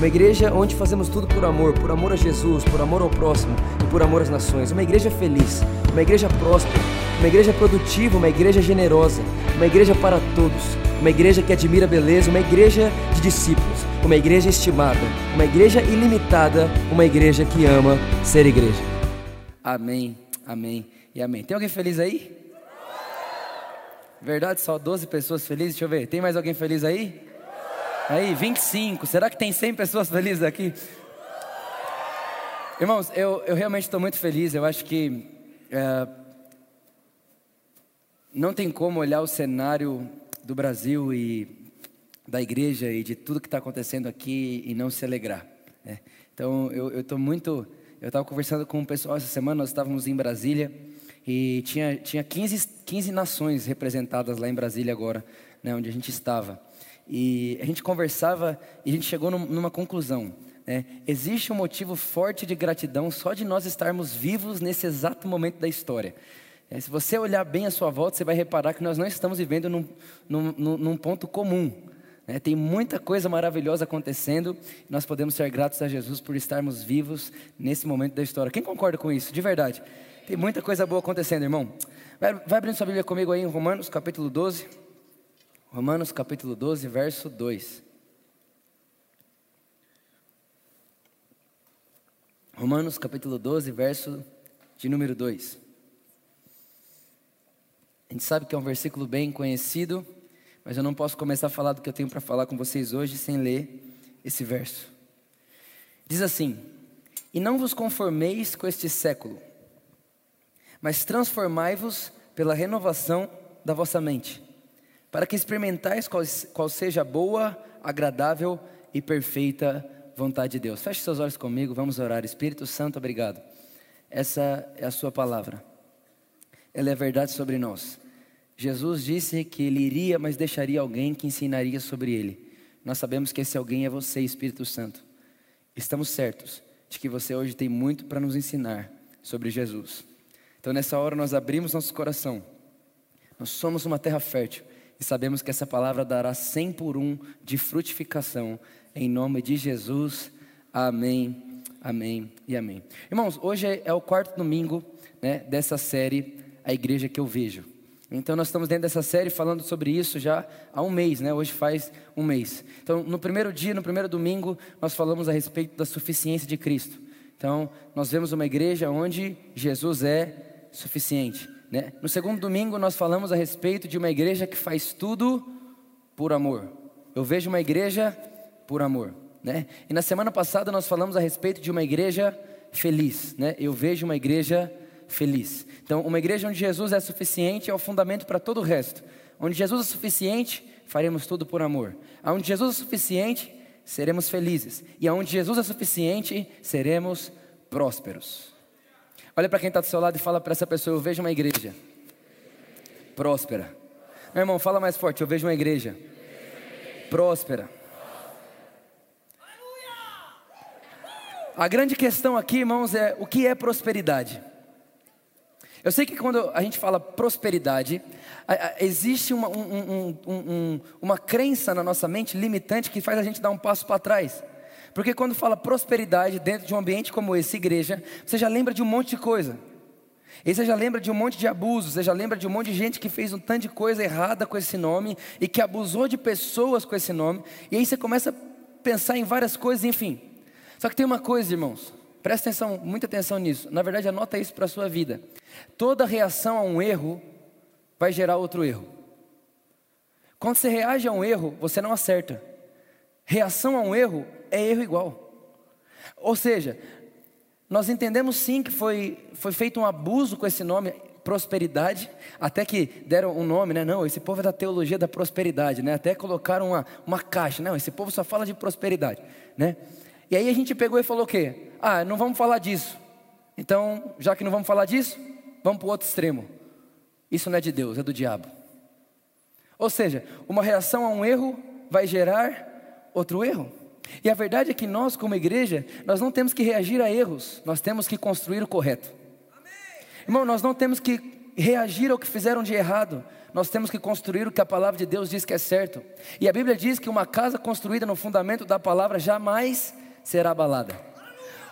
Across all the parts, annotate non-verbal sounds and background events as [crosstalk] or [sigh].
uma igreja onde fazemos tudo por amor, por amor a Jesus, por amor ao próximo e por amor às nações. Uma igreja feliz, uma igreja próspera, uma igreja produtiva, uma igreja generosa, uma igreja para todos, uma igreja que admira a beleza, uma igreja de discípulos, uma igreja estimada, uma igreja ilimitada, uma igreja que ama ser igreja. Amém, amém e amém. Tem alguém feliz aí? Verdade, só 12 pessoas felizes? Deixa eu ver. Tem mais alguém feliz aí? Aí, 25. Será que tem 100 pessoas felizes aqui? Irmãos, eu, eu realmente estou muito feliz. Eu acho que é, não tem como olhar o cenário do Brasil e da igreja e de tudo que está acontecendo aqui e não se alegrar. Né? Então, eu estou muito. Eu estava conversando com o pessoal essa semana, nós estávamos em Brasília. E tinha, tinha 15, 15 nações representadas lá em Brasília agora, né, onde a gente estava. E a gente conversava e a gente chegou numa conclusão. Né? Existe um motivo forte de gratidão só de nós estarmos vivos nesse exato momento da história. É, se você olhar bem à sua volta, você vai reparar que nós não estamos vivendo num, num, num ponto comum. Né? Tem muita coisa maravilhosa acontecendo. Nós podemos ser gratos a Jesus por estarmos vivos nesse momento da história. Quem concorda com isso? De verdade. Tem muita coisa boa acontecendo, irmão. Vai, vai abrindo sua Bíblia comigo aí em Romanos capítulo 12. Romanos capítulo 12, verso 2. Romanos capítulo 12, verso de número 2. A gente sabe que é um versículo bem conhecido, mas eu não posso começar a falar do que eu tenho para falar com vocês hoje sem ler esse verso. Diz assim: E não vos conformeis com este século mas transformai-vos pela renovação da vossa mente, para que experimentais qual, qual seja a boa, agradável e perfeita vontade de Deus. Feche seus olhos comigo, vamos orar. Espírito Santo, obrigado. Essa é a Sua palavra, ela é verdade sobre nós. Jesus disse que Ele iria, mas deixaria alguém que ensinaria sobre Ele. Nós sabemos que esse alguém é você, Espírito Santo. Estamos certos de que você hoje tem muito para nos ensinar sobre Jesus. Então, nessa hora, nós abrimos nosso coração. Nós somos uma terra fértil e sabemos que essa palavra dará 100 por um de frutificação. Em nome de Jesus. Amém, amém e amém. Irmãos, hoje é o quarto domingo né, dessa série, A Igreja que Eu Vejo. Então, nós estamos dentro dessa série falando sobre isso já há um mês, né? Hoje faz um mês. Então, no primeiro dia, no primeiro domingo, nós falamos a respeito da suficiência de Cristo. Então, nós vemos uma igreja onde Jesus é suficiente. Né? No segundo domingo, nós falamos a respeito de uma igreja que faz tudo por amor. Eu vejo uma igreja por amor. Né? E na semana passada, nós falamos a respeito de uma igreja feliz. Né? Eu vejo uma igreja feliz. Então, uma igreja onde Jesus é suficiente é o fundamento para todo o resto. Onde Jesus é suficiente, faremos tudo por amor. Onde Jesus é suficiente, seremos felizes. E onde Jesus é suficiente, seremos prósperos. Olha para quem está do seu lado e fala para essa pessoa: Eu vejo uma igreja próspera. Meu irmão, fala mais forte: Eu vejo uma igreja próspera. A grande questão aqui, irmãos, é o que é prosperidade? Eu sei que quando a gente fala prosperidade, existe uma, um, um, um, uma crença na nossa mente limitante que faz a gente dar um passo para trás. Porque quando fala prosperidade dentro de um ambiente como esse, igreja, você já lembra de um monte de coisa. E você já lembra de um monte de abusos, você já lembra de um monte de gente que fez um tanto de coisa errada com esse nome e que abusou de pessoas com esse nome. E aí você começa a pensar em várias coisas, enfim. Só que tem uma coisa, irmãos, presta atenção, muita atenção nisso. Na verdade, anota isso para a sua vida. Toda reação a um erro vai gerar outro erro. Quando você reage a um erro, você não acerta. Reação a um erro é erro igual. Ou seja, nós entendemos sim que foi, foi feito um abuso com esse nome, prosperidade, até que deram um nome, né? Não, esse povo é da teologia da prosperidade, né? Até colocaram uma, uma caixa, não, esse povo só fala de prosperidade, né? E aí a gente pegou e falou o quê? Ah, não vamos falar disso. Então, já que não vamos falar disso, vamos para o outro extremo. Isso não é de Deus, é do diabo. Ou seja, uma reação a um erro vai gerar outro erro. E a verdade é que nós, como igreja, nós não temos que reagir a erros, nós temos que construir o correto. Irmão, nós não temos que reagir ao que fizeram de errado, nós temos que construir o que a palavra de Deus diz que é certo. E a Bíblia diz que uma casa construída no fundamento da palavra jamais será abalada.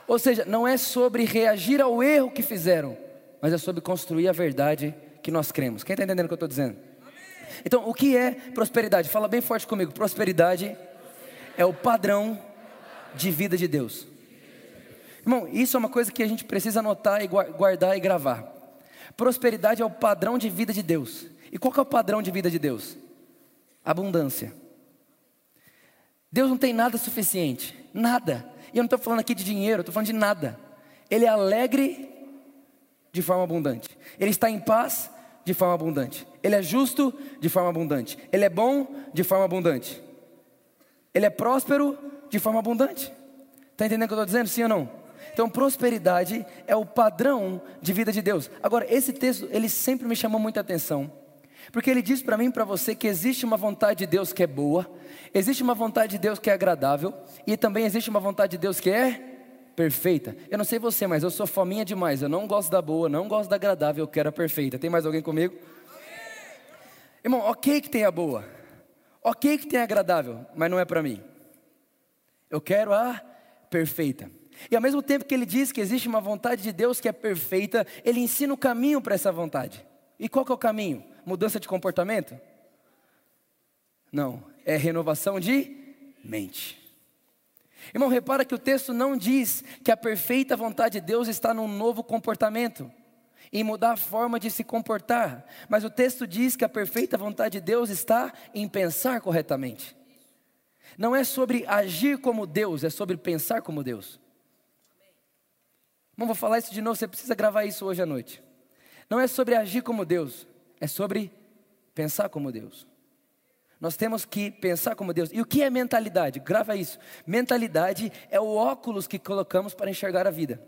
Ou seja, não é sobre reagir ao erro que fizeram, mas é sobre construir a verdade que nós cremos. Quem está entendendo o que eu estou dizendo? Então, o que é prosperidade? Fala bem forte comigo. Prosperidade é o padrão de vida de Deus. Irmão, isso é uma coisa que a gente precisa anotar e guardar e gravar. Prosperidade é o padrão de vida de Deus. E qual é o padrão de vida de Deus? Abundância. Deus não tem nada suficiente, nada. E eu não estou falando aqui de dinheiro, estou falando de nada. Ele é alegre de forma abundante. Ele está em paz de forma abundante. Ele é justo de forma abundante. Ele é bom de forma abundante. Ele é próspero de forma abundante. Está entendendo o que eu estou dizendo? Sim ou não? Então, prosperidade é o padrão de vida de Deus. Agora, esse texto, ele sempre me chamou muita atenção. Porque ele diz para mim e para você que existe uma vontade de Deus que é boa, existe uma vontade de Deus que é agradável, e também existe uma vontade de Deus que é perfeita. Eu não sei você, mas eu sou fominha demais. Eu não gosto da boa, não gosto da agradável, eu quero a perfeita. Tem mais alguém comigo? Irmão, ok que tem a boa, ok que tem agradável, mas não é para mim. Eu quero a perfeita. E ao mesmo tempo que ele diz que existe uma vontade de Deus que é perfeita, ele ensina o caminho para essa vontade. E qual que é o caminho? Mudança de comportamento? Não, é renovação de mente. Irmão, repara que o texto não diz que a perfeita vontade de Deus está num novo comportamento, em mudar a forma de se comportar, mas o texto diz que a perfeita vontade de Deus está em pensar corretamente. Não é sobre agir como Deus, é sobre pensar como Deus. Irmão, vou falar isso de novo, você precisa gravar isso hoje à noite. Não é sobre agir como Deus, é sobre pensar como Deus. Nós temos que pensar como Deus. E o que é mentalidade? Grava isso. Mentalidade é o óculos que colocamos para enxergar a vida.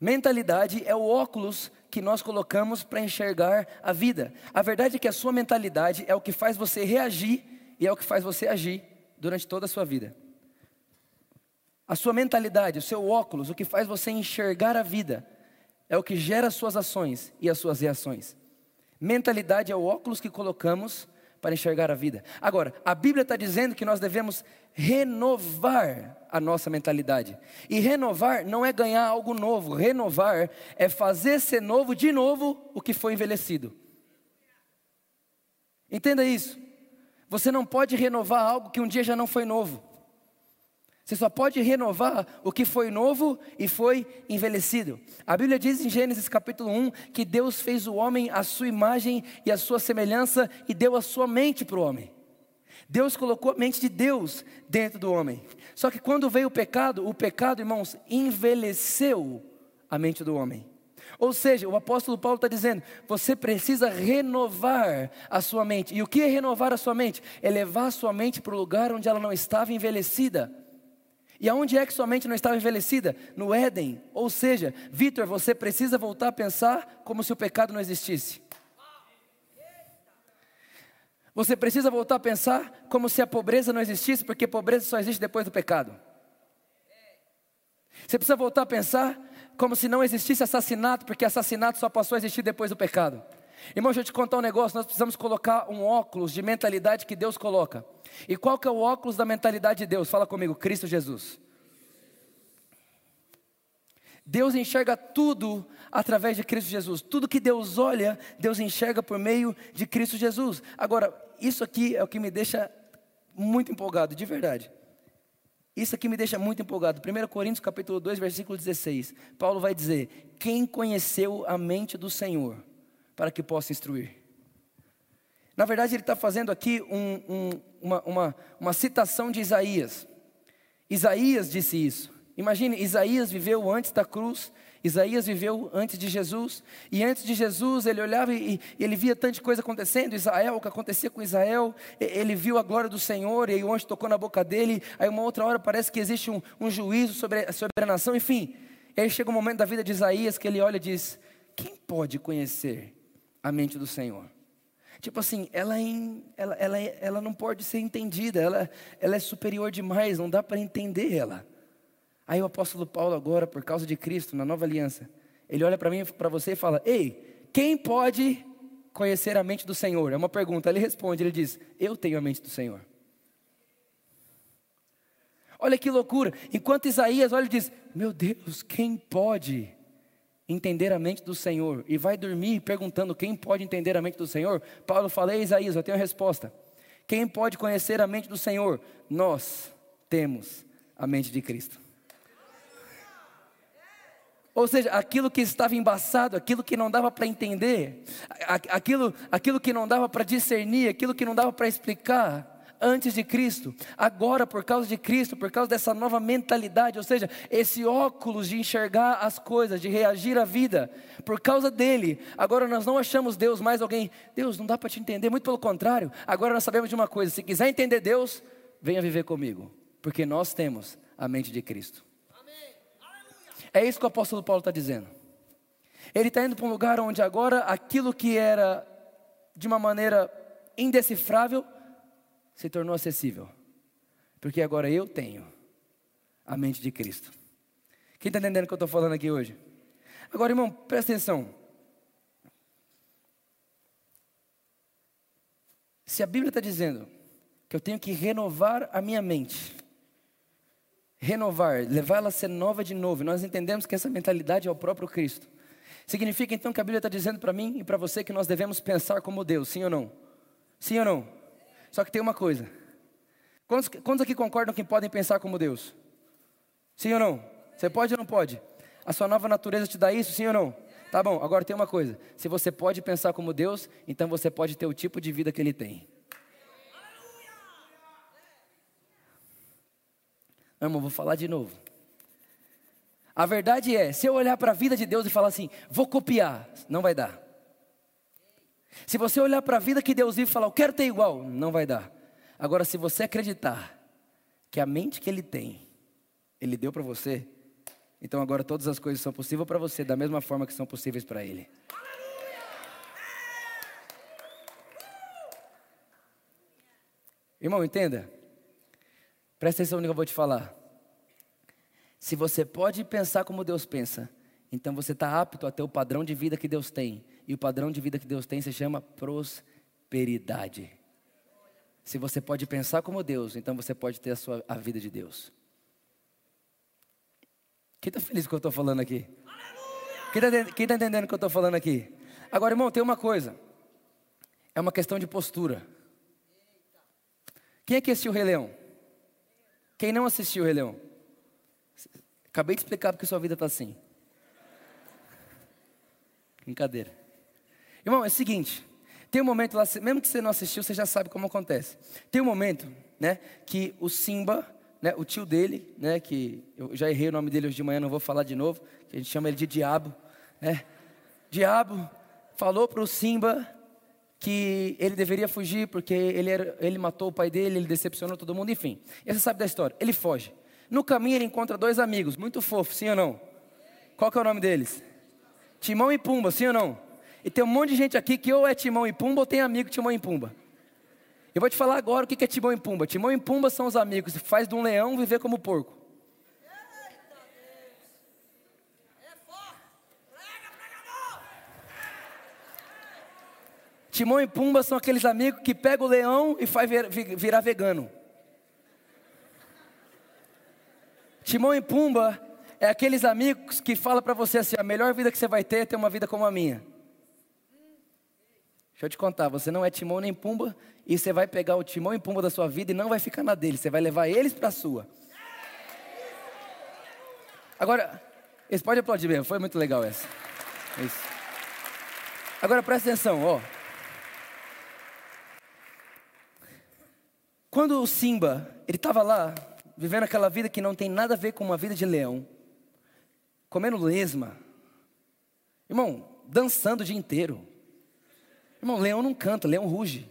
Mentalidade é o óculos que nós colocamos para enxergar a vida. A verdade é que a sua mentalidade é o que faz você reagir e é o que faz você agir durante toda a sua vida. A sua mentalidade, o seu óculos, o que faz você enxergar a vida, é o que gera as suas ações e as suas reações. Mentalidade é o óculos que colocamos para enxergar a vida. Agora, a Bíblia está dizendo que nós devemos renovar a nossa mentalidade. E renovar não é ganhar algo novo, renovar é fazer ser novo de novo o que foi envelhecido. Entenda isso. Você não pode renovar algo que um dia já não foi novo. Você só pode renovar o que foi novo e foi envelhecido. A Bíblia diz em Gênesis capítulo 1 que Deus fez o homem à sua imagem e à sua semelhança e deu a sua mente para o homem. Deus colocou a mente de Deus dentro do homem. Só que quando veio o pecado, o pecado, irmãos, envelheceu a mente do homem. Ou seja, o apóstolo Paulo está dizendo: você precisa renovar a sua mente. E o que é renovar a sua mente? É levar a sua mente para o lugar onde ela não estava envelhecida. E aonde é que sua mente não estava envelhecida? No Éden. Ou seja, Vitor, você precisa voltar a pensar como se o pecado não existisse. Você precisa voltar a pensar como se a pobreza não existisse, porque pobreza só existe depois do pecado. Você precisa voltar a pensar como se não existisse assassinato, porque assassinato só passou a existir depois do pecado. Irmão, deixa eu te contar um negócio, nós precisamos colocar um óculos de mentalidade que Deus coloca. E qual que é o óculos da mentalidade de Deus? Fala comigo, Cristo Jesus. Deus enxerga tudo através de Cristo Jesus. Tudo que Deus olha, Deus enxerga por meio de Cristo Jesus. Agora, isso aqui é o que me deixa muito empolgado, de verdade. Isso aqui me deixa muito empolgado. 1 Coríntios capítulo 2, versículo 16. Paulo vai dizer: Quem conheceu a mente do Senhor para que possa instruir? Na verdade, ele está fazendo aqui um, um, uma, uma, uma citação de Isaías. Isaías disse isso. Imagine, Isaías viveu antes da cruz, Isaías viveu antes de Jesus, e antes de Jesus ele olhava e, e ele via tanta coisa acontecendo, Israel, o que acontecia com Israel, ele viu a glória do Senhor, e aí o anjo tocou na boca dele, aí uma outra hora parece que existe um, um juízo sobre, sobre a nação, enfim. E aí chega um momento da vida de Isaías que ele olha e diz: Quem pode conhecer a mente do Senhor? Tipo assim, ela, é ela, ela, é, ela não pode ser entendida, ela, ela é superior demais, não dá para entender ela. Aí o apóstolo Paulo, agora, por causa de Cristo, na nova aliança, ele olha para mim, para você e fala: Ei, quem pode conhecer a mente do Senhor? É uma pergunta. Ele responde: Ele diz: Eu tenho a mente do Senhor. Olha que loucura. Enquanto Isaías olha e diz: Meu Deus, quem pode entender a mente do Senhor? E vai dormir perguntando: Quem pode entender a mente do Senhor? Paulo fala: Isaías, eu tenho a resposta. Quem pode conhecer a mente do Senhor? Nós temos a mente de Cristo. Ou seja, aquilo que estava embaçado, aquilo que não dava para entender, aquilo, aquilo que não dava para discernir, aquilo que não dava para explicar antes de Cristo, agora por causa de Cristo, por causa dessa nova mentalidade, ou seja, esse óculos de enxergar as coisas, de reagir à vida, por causa dele, agora nós não achamos Deus mais alguém, Deus não dá para te entender, muito pelo contrário, agora nós sabemos de uma coisa: se quiser entender Deus, venha viver comigo, porque nós temos a mente de Cristo. É isso que o apóstolo Paulo está dizendo. Ele está indo para um lugar onde agora aquilo que era de uma maneira indecifrável se tornou acessível. Porque agora eu tenho a mente de Cristo. Quem está entendendo o que eu estou falando aqui hoje? Agora, irmão, presta atenção. Se a Bíblia está dizendo que eu tenho que renovar a minha mente, renovar, levá-la a ser nova de novo. Nós entendemos que essa mentalidade é o próprio Cristo. Significa então que a Bíblia está dizendo para mim e para você que nós devemos pensar como Deus, sim ou não? Sim ou não? Só que tem uma coisa. Quantos, quantos aqui concordam que podem pensar como Deus? Sim ou não? Você pode ou não pode? A sua nova natureza te dá isso, sim ou não? Tá bom, agora tem uma coisa. Se você pode pensar como Deus, então você pode ter o tipo de vida que Ele tem. Irmão, vou falar de novo. A verdade é, se eu olhar para a vida de Deus e falar assim, vou copiar, não vai dar. Se você olhar para a vida que Deus vive e falar, eu quero ter igual, não vai dar. Agora, se você acreditar que a mente que Ele tem, Ele deu para você, então agora todas as coisas são possíveis para você, da mesma forma que são possíveis para Ele. Irmão, entenda. Presta atenção no que eu vou te falar. Se você pode pensar como Deus pensa, então você está apto a ter o padrão de vida que Deus tem. E o padrão de vida que Deus tem se chama prosperidade. Se você pode pensar como Deus, então você pode ter a, sua, a vida de Deus. Quem está feliz com o que eu estou falando aqui? Quem está tá entendendo o que eu estou falando aqui? Agora, irmão, tem uma coisa. É uma questão de postura. Quem é que assistiu o Rei Leão? Quem não assistiu o Rei Leão? Acabei de explicar porque sua vida está assim. Brincadeira. Irmão, é o seguinte. Tem um momento lá, mesmo que você não assistiu, você já sabe como acontece. Tem um momento, né, que o Simba, né, o tio dele, né, que eu já errei o nome dele hoje de manhã, não vou falar de novo, que a gente chama ele de Diabo, né? Diabo falou para o Simba que ele deveria fugir porque ele, era, ele matou o pai dele, ele decepcionou todo mundo, enfim. E você sabe da história. Ele foge. No caminho ele encontra dois amigos, muito fofos, sim ou não? Qual que é o nome deles? Timão e Pumba, sim ou não? E tem um monte de gente aqui que ou é Timão e Pumba ou tem amigo Timão e Pumba. Eu vou te falar agora o que é Timão e Pumba. Timão e Pumba são os amigos que faz de um leão viver como porco. Timão e Pumba são aqueles amigos que pegam o leão e faz virar vegano. Timão e Pumba é aqueles amigos que falam para você assim: a melhor vida que você vai ter é ter uma vida como a minha. Deixa eu te contar, você não é Timão nem Pumba e você vai pegar o Timão e Pumba da sua vida e não vai ficar na dele, você vai levar eles para a sua. Agora, eles podem aplaudir mesmo, foi muito legal essa. Isso. Agora presta atenção, ó. Quando o Simba, ele estava lá vivendo aquela vida que não tem nada a ver com uma vida de leão, comendo lesma, irmão, dançando o dia inteiro. Irmão, leão não canta, leão ruge.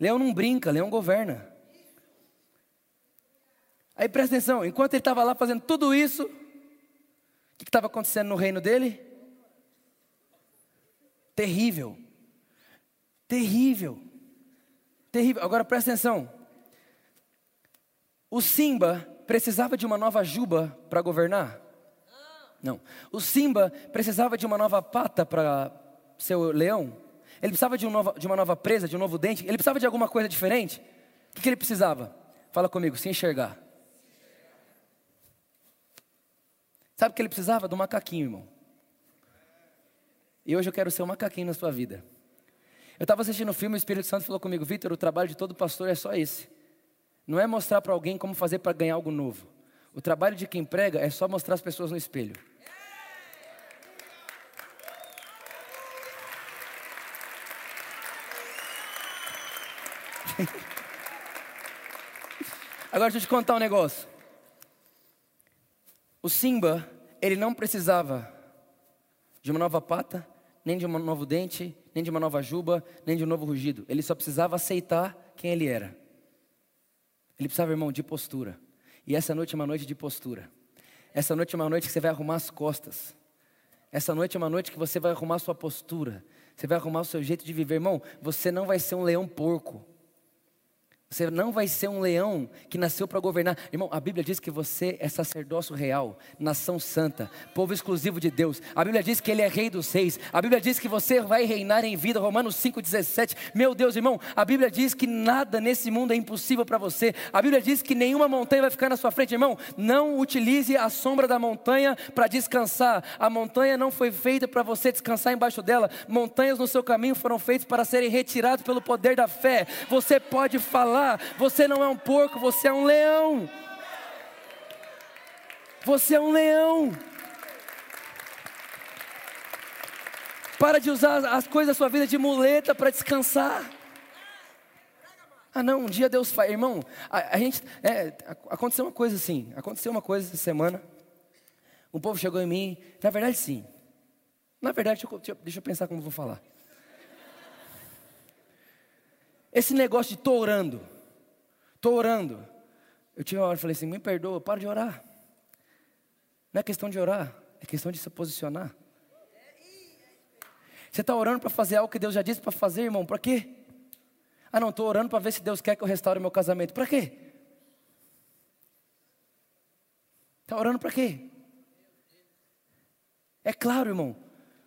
Leão não brinca, leão governa. Aí presta atenção, enquanto ele estava lá fazendo tudo isso, o que estava acontecendo no reino dele? Terrível. Terrível. Terrível. Agora presta atenção. O Simba precisava de uma nova juba para governar? Não. O Simba precisava de uma nova pata para ser o leão? Ele precisava de, um de, uma nova presa, de um novo dente? Ele precisava de alguma coisa diferente? O que, que ele precisava? Fala comigo, se enxergar. Sabe o que ele precisava? Do macaquinho, irmão. E hoje eu quero ser um macaquinho na sua vida. Eu estava assistindo o um filme, o Espírito Santo falou comigo, Vitor, o trabalho de todo pastor é só esse. Não é mostrar para alguém como fazer para ganhar algo novo. O trabalho de quem prega é só mostrar as pessoas no espelho. Agora deixa eu te contar um negócio. O Simba, ele não precisava de uma nova pata, nem de um novo dente, nem de uma nova juba, nem de um novo rugido. Ele só precisava aceitar quem ele era. Ele precisava, irmão, de postura. E essa noite é uma noite de postura. Essa noite é uma noite que você vai arrumar as costas. Essa noite é uma noite que você vai arrumar sua postura. Você vai arrumar o seu jeito de viver. Irmão, você não vai ser um leão porco. Você não vai ser um leão que nasceu para governar. Irmão, a Bíblia diz que você é sacerdócio real, nação santa, povo exclusivo de Deus. A Bíblia diz que ele é rei dos reis. A Bíblia diz que você vai reinar em vida. Romanos 5,17. Meu Deus, irmão, a Bíblia diz que nada nesse mundo é impossível para você. A Bíblia diz que nenhuma montanha vai ficar na sua frente. Irmão, não utilize a sombra da montanha para descansar. A montanha não foi feita para você descansar embaixo dela. Montanhas no seu caminho foram feitas para serem retiradas pelo poder da fé. Você pode falar falar: você não é um porco, você é um leão. Você é um leão. Para de usar as coisas da sua vida de muleta para descansar. Ah, não, um dia Deus faz. Irmão, a, a gente. É, aconteceu uma coisa assim. Aconteceu uma coisa essa semana. Um povo chegou em mim. Na verdade, sim. Na verdade, deixa eu, deixa eu pensar como eu vou falar. Esse negócio de tô orando, tô orando. Eu tive uma hora e falei assim: me perdoa, para de orar. Não é questão de orar, é questão de se posicionar. Você está orando para fazer algo que Deus já disse para fazer, irmão, para quê? Ah, não, estou orando para ver se Deus quer que eu restaure meu casamento. Para quê? Está orando para quê? É claro, irmão.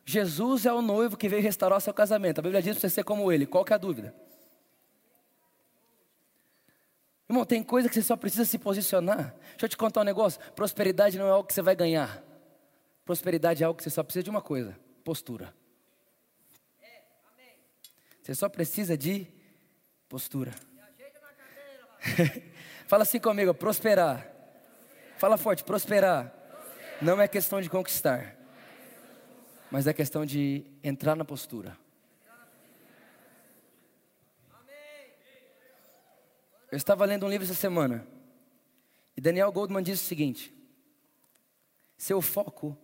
Jesus é o noivo que veio restaurar o seu casamento. A Bíblia diz para você ser como ele. Qual que é a dúvida? Irmão, tem coisa que você só precisa se posicionar. Deixa eu te contar um negócio: prosperidade não é algo que você vai ganhar. Prosperidade é algo que você só precisa de uma coisa: postura. Você só precisa de postura. [laughs] Fala assim comigo: prosperar. Fala forte: prosperar. Não é questão de conquistar, mas é questão de entrar na postura. Eu estava lendo um livro essa semana. E Daniel Goldman diz o seguinte: Seu foco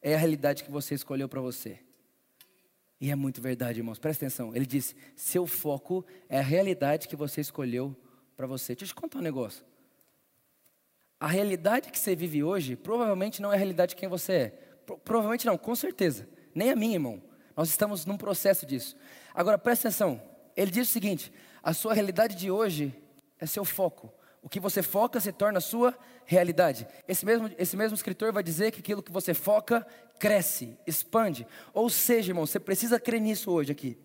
é a realidade que você escolheu para você. E é muito verdade, irmãos. Presta atenção. Ele disse: Seu foco é a realidade que você escolheu para você. Deixa eu te contar um negócio. A realidade que você vive hoje provavelmente não é a realidade de quem você é. Pro, provavelmente não, com certeza. Nem a minha, irmão. Nós estamos num processo disso. Agora, presta atenção. Ele diz o seguinte: a sua realidade de hoje é seu foco. O que você foca se torna sua realidade. Esse mesmo, esse mesmo escritor vai dizer que aquilo que você foca cresce, expande. Ou seja, irmão, você precisa crer nisso hoje aqui.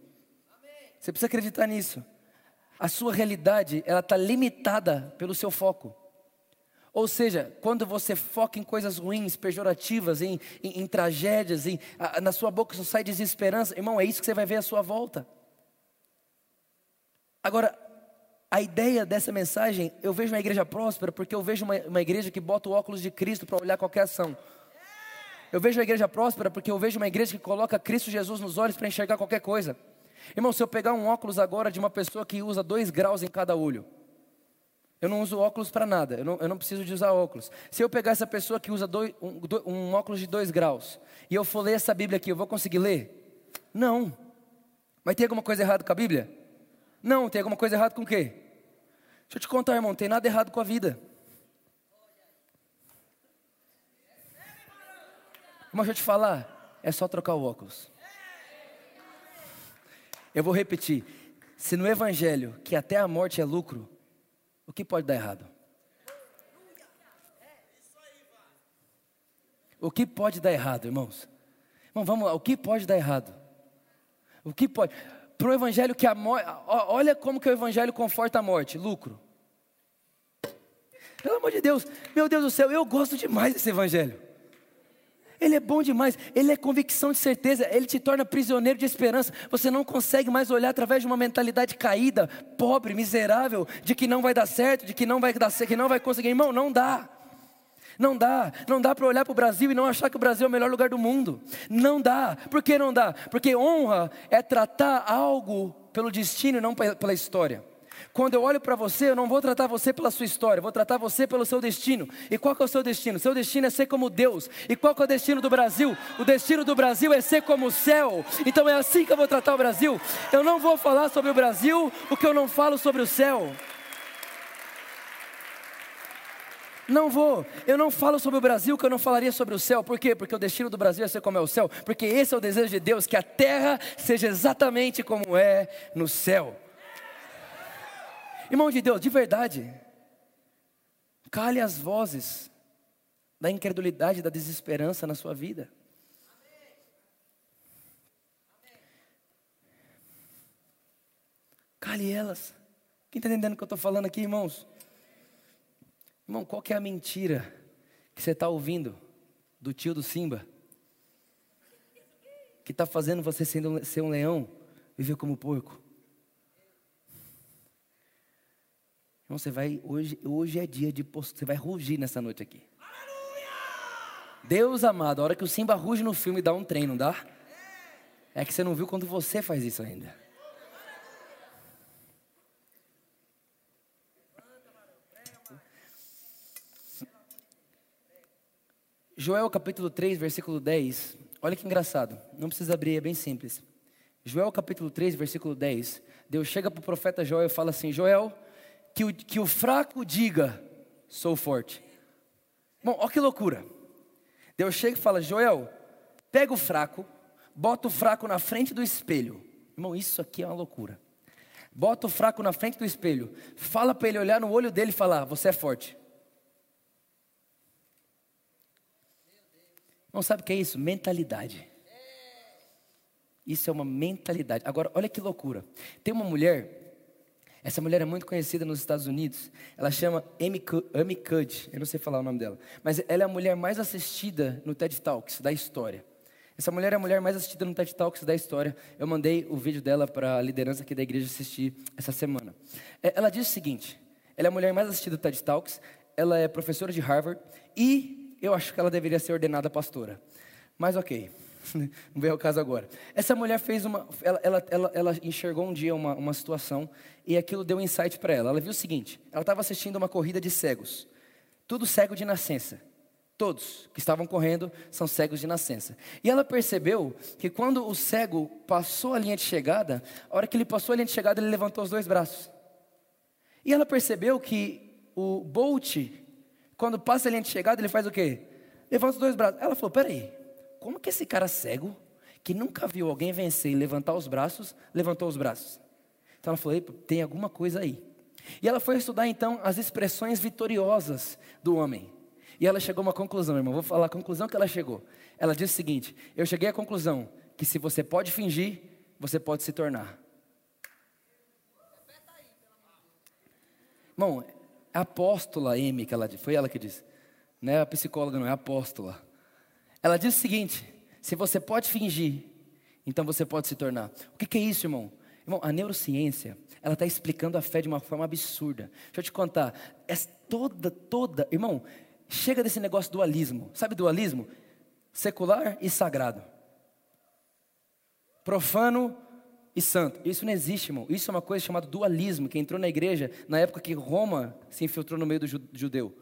Você precisa acreditar nisso. A sua realidade, ela está limitada pelo seu foco. Ou seja, quando você foca em coisas ruins, pejorativas, em, em, em tragédias, em, a, na sua boca só sai desesperança, irmão, é isso que você vai ver à sua volta. Agora, a ideia dessa mensagem, eu vejo uma igreja próspera porque eu vejo uma, uma igreja que bota o óculos de Cristo para olhar qualquer ação. Eu vejo uma igreja próspera porque eu vejo uma igreja que coloca Cristo Jesus nos olhos para enxergar qualquer coisa. Irmão, se eu pegar um óculos agora de uma pessoa que usa dois graus em cada olho, Eu não uso óculos para nada, eu não, eu não, preciso de usar óculos. Se eu pegar essa pessoa que usa dois, um, um óculos de dois graus e eu for ler essa Bíblia aqui, eu vou conseguir ler? Não. Mas tem alguma coisa errada com a Bíblia? Não, tem alguma coisa errada com o quê? Deixa eu te contar, irmão, tem nada errado com a vida. Mas deixa eu te falar, é só trocar o óculos. Eu vou repetir. Se no Evangelho, que até a morte é lucro, o que pode dar errado? O que pode dar errado, irmãos? Irmão, vamos lá, o que pode dar errado? O que pode? Para o evangelho que a morte. Olha como que o evangelho conforta a morte, lucro. Pelo amor de Deus, meu Deus do céu, eu gosto demais desse evangelho. Ele é bom demais, ele é convicção de certeza, ele te torna prisioneiro de esperança. Você não consegue mais olhar através de uma mentalidade caída, pobre, miserável, de que não vai dar certo, de que não vai dar que não vai conseguir. Irmão, não dá. Não dá, não dá para olhar para o Brasil e não achar que o Brasil é o melhor lugar do mundo. Não dá. Por que não dá? Porque honra é tratar algo pelo destino e não pela história. Quando eu olho para você, eu não vou tratar você pela sua história, vou tratar você pelo seu destino. E qual é o seu destino? Seu destino é ser como Deus. E qual é o destino do Brasil? O destino do Brasil é ser como o céu. Então é assim que eu vou tratar o Brasil. Eu não vou falar sobre o Brasil o que eu não falo sobre o céu. Não vou. Eu não falo sobre o Brasil que eu não falaria sobre o céu. Por quê? Porque o destino do Brasil é ser como é o céu. Porque esse é o desejo de Deus, que a terra seja exatamente como é no céu. Irmão de Deus, de verdade, cale as vozes da incredulidade, da desesperança na sua vida. Cale elas. Quem está entendendo o que eu estou falando aqui, irmãos? Irmão, qual que é a mentira que você está ouvindo do tio do Simba? Que está fazendo você ser um leão, viver como porco? Irmão, você vai, hoje, hoje é dia de você vai rugir nessa noite aqui. Aleluia! Deus amado, a hora que o Simba ruge no filme dá um trem, não dá? É que você não viu quando você faz isso ainda. Joel capítulo 3, versículo 10. Olha que engraçado. Não precisa abrir, é bem simples. Joel capítulo 3, versículo 10. Deus chega para o profeta Joel e fala assim: Joel, que o, que o fraco diga, sou forte. Bom, olha que loucura. Deus chega e fala: Joel, pega o fraco, bota o fraco na frente do espelho. Irmão, isso aqui é uma loucura. Bota o fraco na frente do espelho, fala para ele olhar no olho dele e falar: Você é forte. Não sabe o que é isso? Mentalidade. Isso é uma mentalidade. Agora, olha que loucura. Tem uma mulher essa mulher é muito conhecida nos Estados Unidos. Ela chama Amy, Cuddy. Eu não sei falar o nome dela. Mas ela é a mulher mais assistida no TED Talks da história. Essa mulher é a mulher mais assistida no TED Talks da história. Eu mandei o vídeo dela para a liderança aqui da igreja assistir essa semana. É, ela diz o seguinte: ela é a mulher mais assistida do TED Talks. Ela é professora de Harvard. E eu acho que ela deveria ser ordenada pastora. Mas ok. [laughs] não veio ao caso agora. Essa mulher fez uma. Ela, ela, ela, ela enxergou um dia uma, uma situação e aquilo deu um insight para ela. Ela viu o seguinte: ela estava assistindo uma corrida de cegos, tudo cego de nascença. Todos que estavam correndo são cegos de nascença. E ela percebeu que quando o cego passou a linha de chegada, a hora que ele passou a linha de chegada, ele levantou os dois braços. E ela percebeu que o Bolt, quando passa a linha de chegada, ele faz o quê? Levanta os dois braços. Ela falou: peraí, como que esse cara cego, que nunca viu alguém vencer e levantar os braços, levantou os braços? Então ela falou: tem alguma coisa aí. E ela foi estudar então as expressões vitoriosas do homem. E ela chegou a uma conclusão, irmão. Vou falar a conclusão que ela chegou. Ela disse o seguinte: Eu cheguei à conclusão que se você pode fingir, você pode se tornar. Irmão, apóstola M que ela foi ela que disse. Não é a psicóloga, não é a apóstola. Ela diz o seguinte: se você pode fingir, então você pode se tornar. O que, que é isso, irmão? Irmão, a neurociência, ela está explicando a fé de uma forma absurda. Deixa eu te contar. É toda, toda, irmão, chega desse negócio dualismo. Sabe dualismo? Secular e sagrado. Profano e santo. Isso não existe, irmão. Isso é uma coisa chamada dualismo, que entrou na igreja na época que Roma se infiltrou no meio do judeu.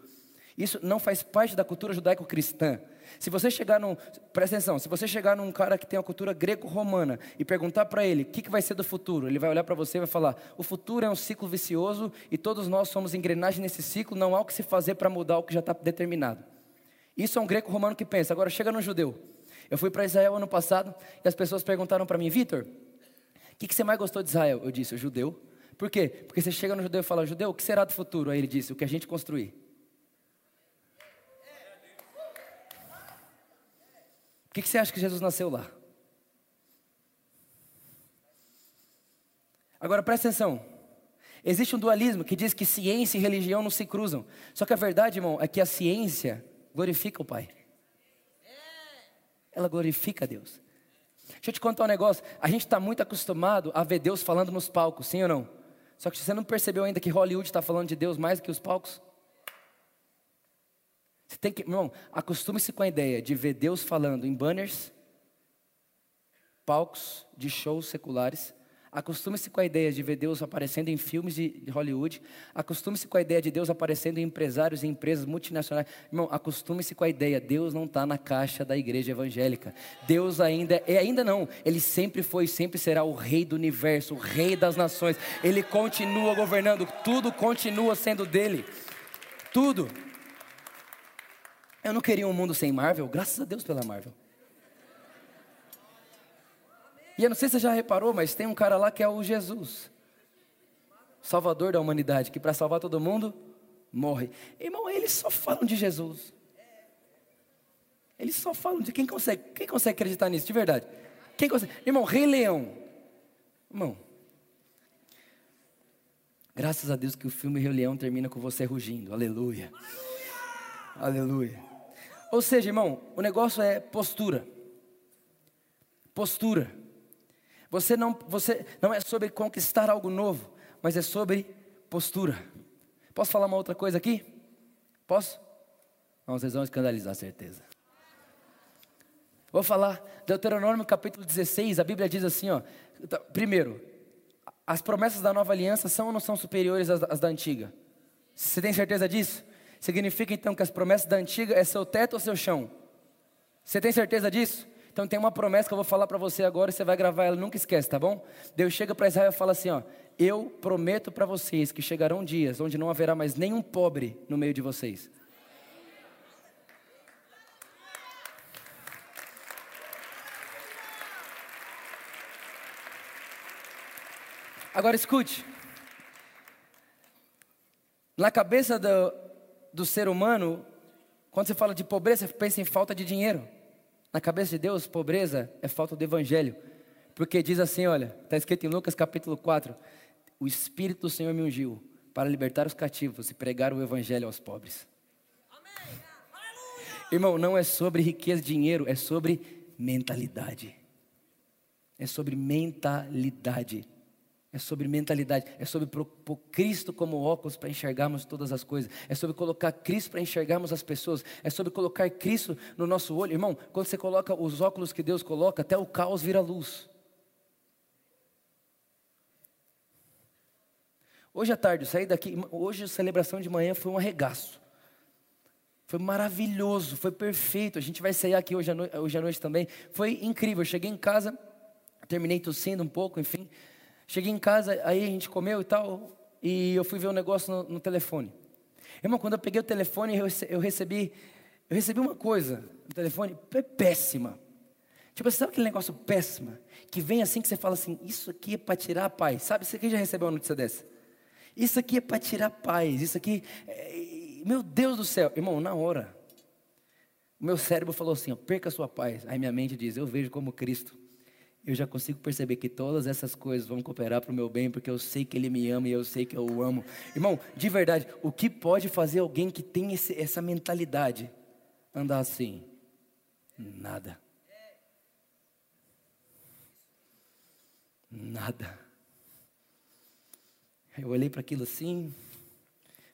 Isso não faz parte da cultura judaico-cristã. Se você chegar num, presta atenção, se você chegar num cara que tem uma cultura greco-romana e perguntar para ele o que, que vai ser do futuro, ele vai olhar para você e vai falar: o futuro é um ciclo vicioso e todos nós somos engrenagem nesse ciclo, não há o que se fazer para mudar o que já está determinado. Isso é um greco-romano que pensa. Agora chega no judeu. Eu fui para Israel ano passado e as pessoas perguntaram para mim, Vitor, o que, que você mais gostou de Israel? Eu disse, o judeu. Por quê? Porque você chega no judeu e fala, judeu, o que será do futuro? Aí ele disse, o que a gente construir. Por que, que você acha que Jesus nasceu lá? Agora presta atenção. Existe um dualismo que diz que ciência e religião não se cruzam. Só que a verdade, irmão, é que a ciência glorifica o Pai. Ela glorifica Deus. Deixa eu te contar um negócio. A gente está muito acostumado a ver Deus falando nos palcos, sim ou não? Só que você não percebeu ainda que Hollywood está falando de Deus mais do que os palcos? Você tem que, irmão, acostume-se com a ideia de ver Deus falando em banners, palcos de shows seculares. Acostume-se com a ideia de ver Deus aparecendo em filmes de Hollywood. Acostume-se com a ideia de Deus aparecendo em empresários e empresas multinacionais. Irmão, acostume-se com a ideia, Deus não está na caixa da igreja evangélica. Deus ainda, é ainda não, Ele sempre foi e sempre será o rei do universo, o rei das nações. Ele continua governando, tudo continua sendo dele. Tudo. Eu não queria um mundo sem Marvel, graças a Deus pela Marvel. E eu não sei se você já reparou, mas tem um cara lá que é o Jesus, Salvador da humanidade, que para salvar todo mundo morre. Irmão, eles só falam de Jesus. Eles só falam de quem consegue, quem consegue acreditar nisso, de verdade? Quem consegue? Irmão, Rei Leão. Irmão, graças a Deus que o filme Rei Leão termina com você rugindo. Aleluia. Aleluia. Ou seja, irmão, o negócio é postura. Postura. Você não, você não é sobre conquistar algo novo, mas é sobre postura. Posso falar uma outra coisa aqui? Posso? Não, vocês vão escandalizar, certeza. Vou falar, Deuteronômio capítulo 16, a Bíblia diz assim, ó. Então, primeiro, as promessas da nova aliança são ou não são superiores às, às da antiga? Você tem certeza disso? Significa então que as promessas da antiga é seu teto ou seu chão? Você tem certeza disso? Então tem uma promessa que eu vou falar para você agora e você vai gravar ela, nunca esquece, tá bom? Deus chega para Israel e fala assim, ó: "Eu prometo para vocês que chegarão dias onde não haverá mais nenhum pobre no meio de vocês." Agora escute. Na cabeça do, do ser humano, quando você fala de pobreza, você pensa em falta de dinheiro. Na cabeça de Deus, pobreza é falta do evangelho. Porque diz assim, olha, está escrito em Lucas capítulo 4: O Espírito do Senhor me ungiu para libertar os cativos e pregar o evangelho aos pobres. Amém. Irmão, não é sobre riqueza e dinheiro, é sobre mentalidade. É sobre mentalidade. É sobre mentalidade, é sobre pôr Cristo como óculos para enxergarmos todas as coisas, é sobre colocar Cristo para enxergarmos as pessoas, é sobre colocar Cristo no nosso olho. Irmão, quando você coloca os óculos que Deus coloca, até o caos vira luz. Hoje à tarde, eu saí daqui, hoje a celebração de manhã foi um arregaço. Foi maravilhoso, foi perfeito. A gente vai sair aqui hoje à, noite, hoje à noite também. Foi incrível. Eu cheguei em casa, terminei tossindo um pouco, enfim. Cheguei em casa, aí a gente comeu e tal, e eu fui ver um negócio no, no telefone. Irmão, quando eu peguei o telefone, eu, recebi, eu recebi uma coisa no telefone péssima. Tipo, sabe aquele negócio péssimo? Que vem assim que você fala assim, isso aqui é para tirar a paz. Sabe, você que já recebeu uma notícia dessa? Isso aqui é para tirar a paz, isso aqui, é... meu Deus do céu. Irmão, na hora, o meu cérebro falou assim, perca a sua paz. Aí minha mente diz, eu vejo como Cristo eu já consigo perceber que todas essas coisas vão cooperar para o meu bem, porque eu sei que Ele me ama e eu sei que eu o amo. Irmão, de verdade, o que pode fazer alguém que tem esse, essa mentalidade andar assim? Nada. Nada. Eu olhei para aquilo assim,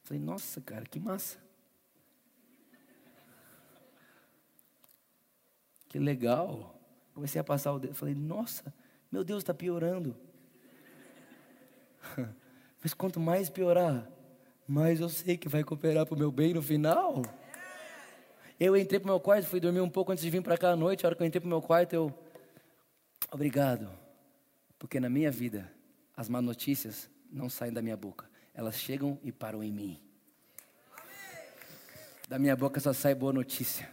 falei, nossa, cara, que massa. Que legal. Comecei a passar o dedo, falei, nossa, meu Deus, está piorando. [laughs] Mas quanto mais piorar, mais eu sei que vai cooperar para o meu bem no final. Eu entrei para o meu quarto, fui dormir um pouco antes de vir para cá à noite. A hora que eu entrei para o meu quarto, eu. Obrigado. Porque na minha vida, as más notícias não saem da minha boca. Elas chegam e param em mim. Da minha boca só sai boa notícia.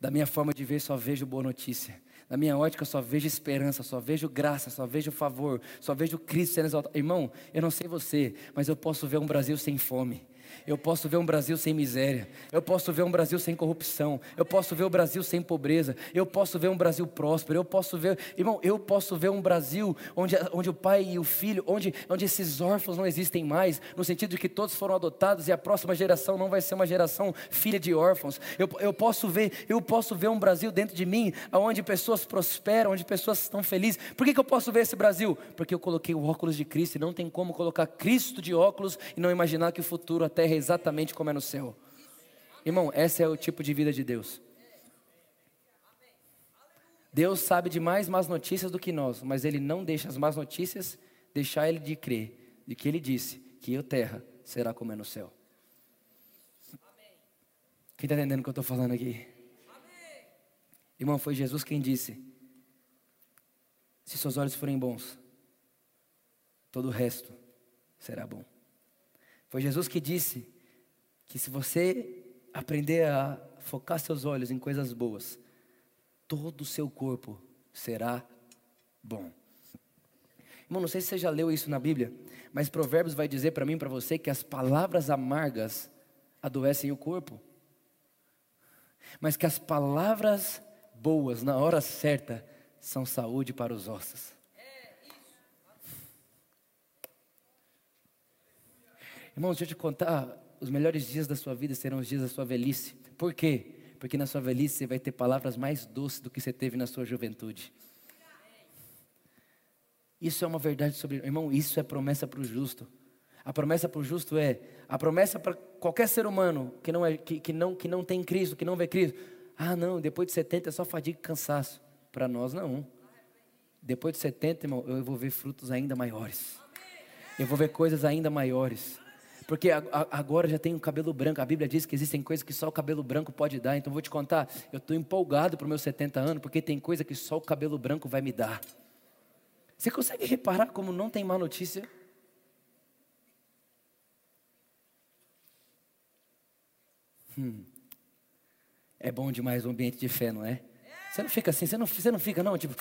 Da minha forma de ver, só vejo boa notícia. Na minha ótica, só vejo esperança, só vejo graça, só vejo favor, só vejo Cristo sendo exaltado. Irmão, eu não sei você, mas eu posso ver um Brasil sem fome. Eu posso ver um Brasil sem miséria. Eu posso ver um Brasil sem corrupção. Eu posso ver o Brasil sem pobreza. Eu posso ver um Brasil próspero. Eu posso ver, irmão, eu posso ver um Brasil onde, onde o pai e o filho, onde, onde esses órfãos não existem mais, no sentido de que todos foram adotados e a próxima geração não vai ser uma geração filha de órfãos. Eu, eu posso ver, eu posso ver um Brasil dentro de mim, onde pessoas prosperam, onde pessoas estão felizes. Por que, que eu posso ver esse Brasil? Porque eu coloquei o óculos de Cristo e não tem como colocar Cristo de óculos e não imaginar que o futuro até terra exatamente como é no céu. Irmão, esse é o tipo de vida de Deus. Deus sabe de mais más notícias do que nós, mas Ele não deixa as más notícias deixar Ele de crer, de que Ele disse que a terra será como é no céu. Quem está entendendo o que eu estou falando aqui? Irmão, foi Jesus quem disse: se seus olhos forem bons, todo o resto será bom. Foi Jesus que disse que se você aprender a focar seus olhos em coisas boas, todo o seu corpo será bom. Irmão, não sei se você já leu isso na Bíblia, mas Provérbios vai dizer para mim e para você que as palavras amargas adoecem o corpo, mas que as palavras boas na hora certa são saúde para os ossos. Irmãos, deixa eu te contar, os melhores dias da sua vida serão os dias da sua velhice. Por quê? Porque na sua velhice você vai ter palavras mais doces do que você teve na sua juventude. Isso é uma verdade sobre. Irmão, isso é promessa para o justo. A promessa para o justo é a promessa para qualquer ser humano que não, é, que, que, não, que não tem Cristo, que não vê Cristo. Ah, não, depois de 70 é só fadiga e cansaço. Para nós, não. Depois de 70, irmão, eu vou ver frutos ainda maiores. Eu vou ver coisas ainda maiores. Porque agora já tenho cabelo branco. A Bíblia diz que existem coisas que só o cabelo branco pode dar. Então vou te contar, eu estou empolgado para os meus 70 anos, porque tem coisa que só o cabelo branco vai me dar. Você consegue reparar como não tem má notícia? Hum. É bom demais o ambiente de fé, não é? Você não fica assim, você não, você não fica não, tipo.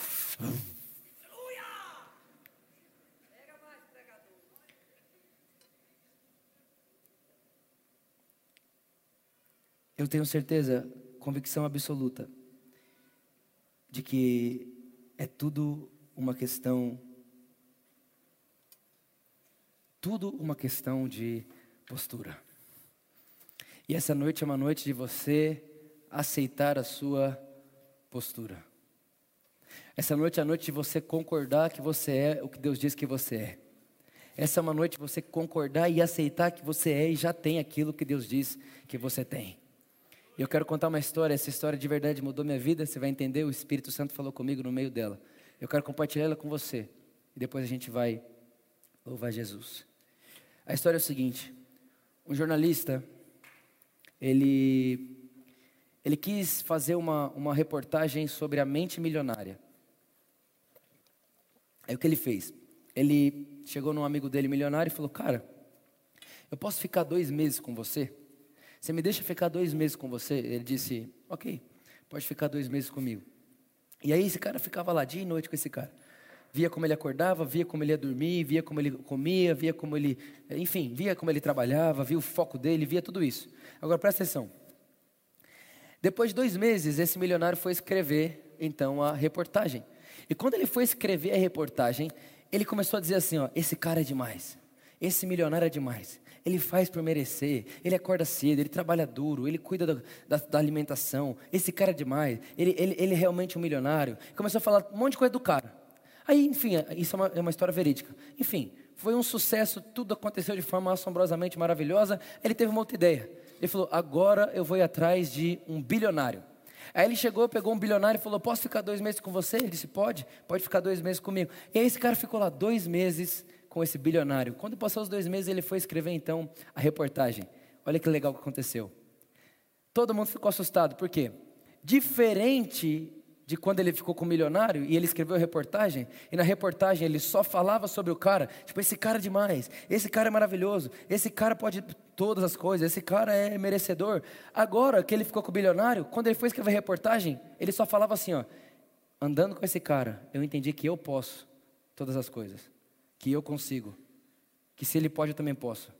Eu tenho certeza, convicção absoluta, de que é tudo uma questão, tudo uma questão de postura. E essa noite é uma noite de você aceitar a sua postura. Essa noite é a noite de você concordar que você é o que Deus diz que você é. Essa é uma noite de você concordar e aceitar que você é e já tem aquilo que Deus diz que você tem. E eu quero contar uma história, essa história de verdade mudou minha vida, você vai entender, o Espírito Santo falou comigo no meio dela. Eu quero compartilhar ela com você. E depois a gente vai louvar Jesus. A história é o seguinte: um jornalista, ele, ele quis fazer uma, uma reportagem sobre a mente milionária. Aí o que ele fez? Ele chegou num amigo dele milionário e falou: Cara, eu posso ficar dois meses com você? Você me deixa ficar dois meses com você? Ele disse: Ok, pode ficar dois meses comigo. E aí esse cara ficava lá dia e noite com esse cara. Via como ele acordava, via como ele ia dormir, via como ele comia, via como ele. Enfim, via como ele trabalhava, via o foco dele, via tudo isso. Agora presta atenção. Depois de dois meses, esse milionário foi escrever, então, a reportagem. E quando ele foi escrever a reportagem, ele começou a dizer assim: ó, esse cara é demais. Esse milionário é demais ele faz por merecer, ele acorda cedo, ele trabalha duro, ele cuida da, da, da alimentação, esse cara é demais, ele, ele, ele é realmente um milionário. Começou a falar um monte de coisa do cara. Aí, enfim, isso é uma, é uma história verídica. Enfim, foi um sucesso, tudo aconteceu de forma assombrosamente maravilhosa. Ele teve uma outra ideia. Ele falou: agora eu vou ir atrás de um bilionário. Aí ele chegou, pegou um bilionário e falou: Posso ficar dois meses com você? Ele disse: Pode, pode ficar dois meses comigo. E aí esse cara ficou lá dois meses com esse bilionário. Quando passou os dois meses, ele foi escrever então a reportagem. Olha que legal que aconteceu. Todo mundo ficou assustado, por quê? Diferente de quando ele ficou com o milionário e ele escreveu a reportagem, e na reportagem ele só falava sobre o cara, tipo, esse cara é demais, esse cara é maravilhoso, esse cara pode todas as coisas, esse cara é merecedor. Agora que ele ficou com o bilionário, quando ele foi escrever a reportagem, ele só falava assim, ó, andando com esse cara, eu entendi que eu posso todas as coisas, que eu consigo, que se ele pode eu também posso.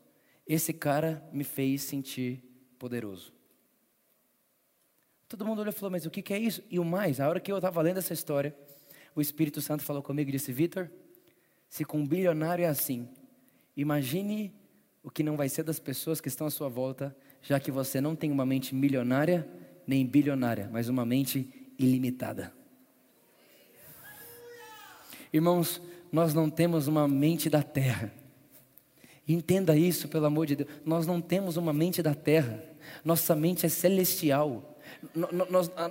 Esse cara me fez sentir poderoso. Todo mundo olhou e falou, mas o que, é isso? E o mais, a hora que eu estava lendo essa história, o Espírito Santo falou comigo e disse, Vitor, se com um bilionário é assim, imagine o que não vai ser das pessoas que estão à sua volta, já que você não tem uma mente milionária nem bilionária, mas uma mente ilimitada. Irmãos, nós não temos uma mente da terra. Entenda isso, pelo amor de Deus. Nós não temos uma mente da terra. Nossa mente é celestial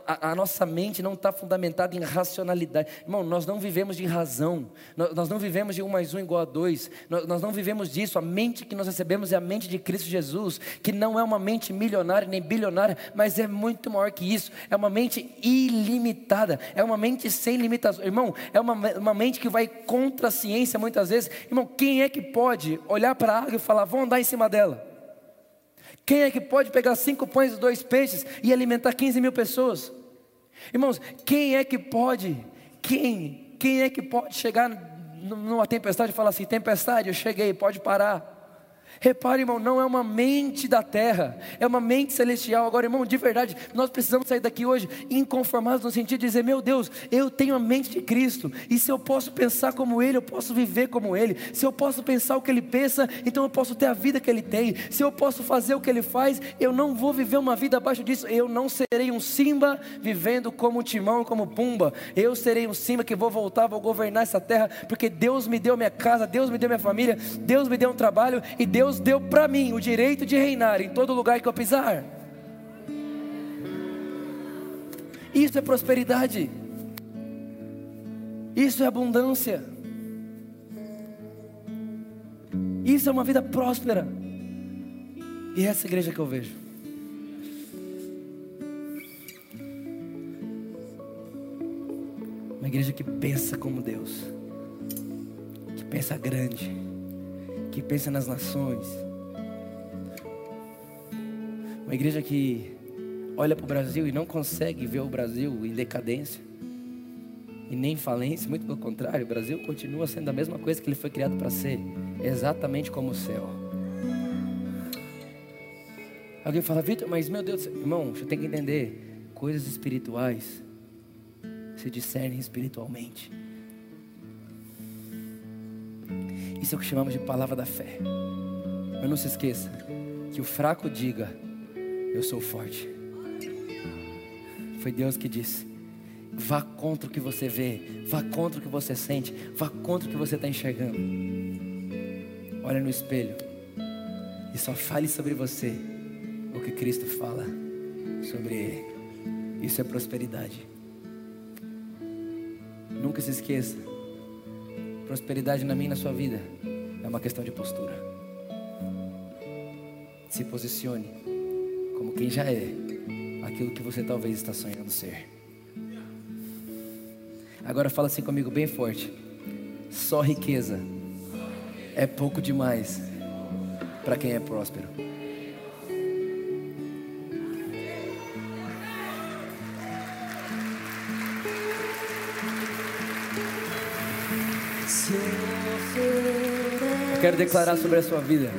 a, a, nossa mente não está fundamentada em racionalidade. Irmão, nós não vivemos de razão. Nós, nós não vivemos de um mais um igual a dois. Nós, nós, não vivemos disso. A mente que nós recebemos é a mente de Cristo Jesus, que não é uma mente milionária nem bilionária, mas é muito maior que isso. É uma mente ilimitada. É uma mente sem limitações. Irmão, é uma, uma mente que vai contra a ciência muitas vezes. Irmão, quem é que pode olhar para a água e falar, vou andar em cima dela? Quem é que pode pegar cinco pães e dois peixes e alimentar 15 mil pessoas? Irmãos, quem é que pode? Quem? Quem é que pode chegar numa tempestade e falar assim: tempestade, eu cheguei, pode parar? Repare, irmão, não é uma mente da terra, é uma mente celestial. Agora, irmão, de verdade, nós precisamos sair daqui hoje inconformados no sentido de dizer: meu Deus, eu tenho a mente de Cristo, e se eu posso pensar como Ele, eu posso viver como Ele. Se eu posso pensar o que Ele pensa, então eu posso ter a vida que Ele tem. Se eu posso fazer o que Ele faz, eu não vou viver uma vida abaixo disso. Eu não serei um Simba vivendo como Timão, como Pumba. Eu serei um Simba que vou voltar, vou governar essa terra, porque Deus me deu minha casa, Deus me deu minha família, Deus me deu um trabalho e Deus Deus deu para mim o direito de reinar em todo lugar que eu pisar. Isso é prosperidade. Isso é abundância. Isso é uma vida próspera. E é essa igreja que eu vejo. Uma igreja que pensa como Deus, que pensa grande que pensa nas nações. Uma igreja que olha para o Brasil e não consegue ver o Brasil em decadência e nem falência, muito pelo contrário, o Brasil continua sendo a mesma coisa que ele foi criado para ser, exatamente como o céu. Alguém fala, Vitor, mas meu Deus, irmão, você tem que entender: coisas espirituais se discernem espiritualmente. Isso é o que chamamos de palavra da fé. Mas não se esqueça que o fraco diga: Eu sou forte. Foi Deus que disse. Vá contra o que você vê, vá contra o que você sente, vá contra o que você está enxergando. Olha no espelho e só fale sobre você o que Cristo fala sobre Ele. Isso é prosperidade. Nunca se esqueça prosperidade na minha e na sua vida é uma questão de postura. Se posicione como quem já é aquilo que você talvez está sonhando ser. Agora fala assim comigo bem forte. Só riqueza é pouco demais para quem é próspero. Quero declarar sobre a sua vida.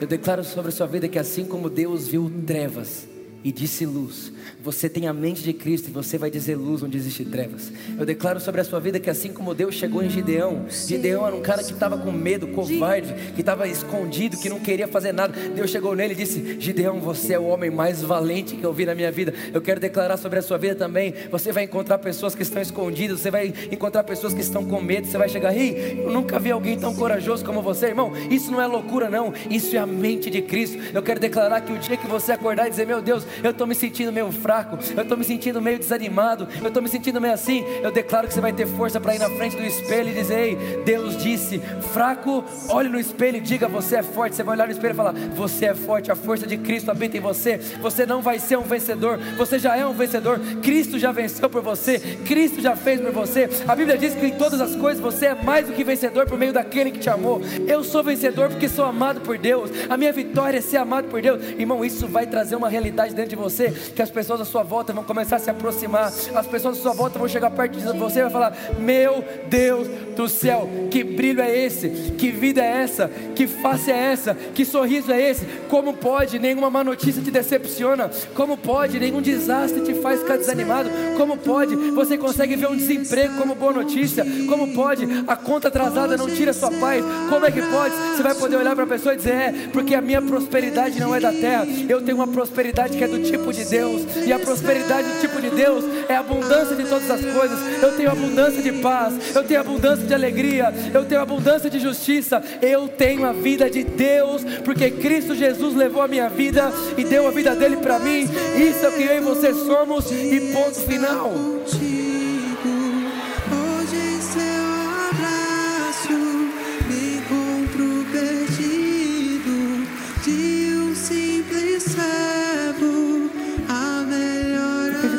Eu declaro sobre a sua vida que assim como Deus viu trevas e disse luz, você tem a mente de Cristo e você vai dizer luz onde existe trevas. Eu declaro sobre a sua vida que assim como Deus chegou em Gideão, Gideão era um cara que estava com medo, covarde, que estava escondido, que não queria fazer nada. Deus chegou nele e disse: Gideão, você é o homem mais valente que eu vi na minha vida. Eu quero declarar sobre a sua vida também. Você vai encontrar pessoas que estão escondidas, você vai encontrar pessoas que estão com medo. Você vai chegar, ei, eu nunca vi alguém tão corajoso como você, irmão. Isso não é loucura, não. Isso é a mente de Cristo. Eu quero declarar que o dia que você acordar e dizer: Meu Deus, eu estou me sentindo meio fraco, eu estou me sentindo meio desanimado, eu estou me sentindo meio assim. Eu declaro que você vai ter força para ir na frente do espelho e dizer: Ei, Deus disse, fraco, olhe no espelho e diga: Você é forte. Você vai olhar no espelho e falar: Você é forte, a força de Cristo habita em você. Você não vai ser um vencedor, você já é um vencedor. Cristo já venceu por você, Cristo já fez por você. A Bíblia diz que em todas as coisas você é mais do que vencedor por meio daquele que te amou. Eu sou vencedor porque sou amado por Deus. A minha vitória é ser amado por Deus. Irmão, isso vai trazer uma realidade dentro de você que as pessoas à sua volta vão começar a se aproximar. As pessoas à sua volta vão chegar perto de você e vai falar: "Meu Deus do céu, que brilho é esse? Que vida é essa? Que face é essa? Que sorriso é esse? Como pode nenhuma má notícia te decepciona? Como pode nenhum desastre te faz ficar desanimado? Como pode você consegue ver um desemprego como boa notícia? Como pode a conta atrasada não tira sua paz? Como é que pode? Você vai poder olhar para a pessoa e dizer: É, porque a minha prosperidade não é da terra, eu tenho uma prosperidade que é do tipo de Deus, e a prosperidade do tipo de Deus é a abundância de todas as coisas. Eu tenho abundância de paz, eu tenho abundância de alegria, eu tenho abundância de justiça, eu tenho a vida de Deus, porque Cristo Jesus levou a minha vida e deu a vida dele para mim. Isso é o que eu e você somos, e ponto final.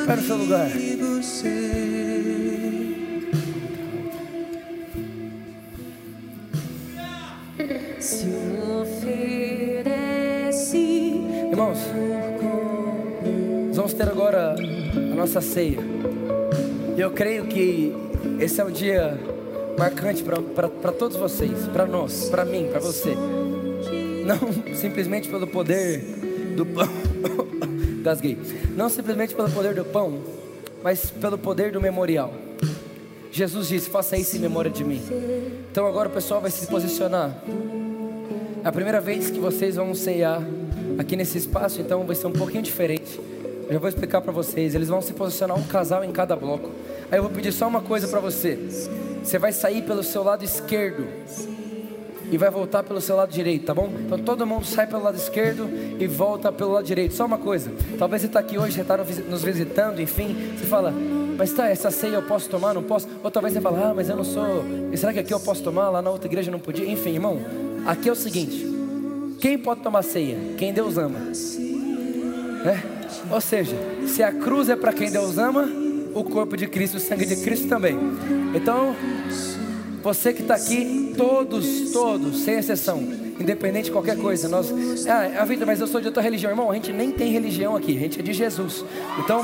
Para o seu lugar. Irmãos, vamos ter agora a nossa ceia. E eu creio que esse é um dia marcante para todos vocês, para nós, para mim, para você. Não simplesmente pelo poder do pão. Gasguei. Não simplesmente pelo poder do pão, mas pelo poder do memorial. Jesus disse: Faça isso em memória de mim. Então agora o pessoal vai se posicionar. É a primeira vez que vocês vão ceiar aqui nesse espaço, então vai ser um pouquinho diferente. Eu já vou explicar para vocês. Eles vão se posicionar um casal em cada bloco. Aí eu vou pedir só uma coisa para você. Você vai sair pelo seu lado esquerdo e vai voltar pelo seu lado direito, tá bom? Então todo mundo sai pelo lado esquerdo e volta pelo lado direito. Só uma coisa, talvez você está aqui hoje, você está nos visitando, enfim, você fala, mas tá, essa ceia eu posso tomar, não posso? Ou talvez você fala, ah, mas eu não sou, será que aqui eu posso tomar, lá na outra igreja não podia? Enfim, irmão, aqui é o seguinte, quem pode tomar ceia? Quem Deus ama. Né? Ou seja, se a cruz é para quem Deus ama, o corpo de Cristo, o sangue de Cristo também. Então, você que está aqui, todos, todos, sem exceção, independente de qualquer coisa, nós, ah, vida, mas eu sou de outra religião, irmão, a gente nem tem religião aqui, a gente é de Jesus. Então,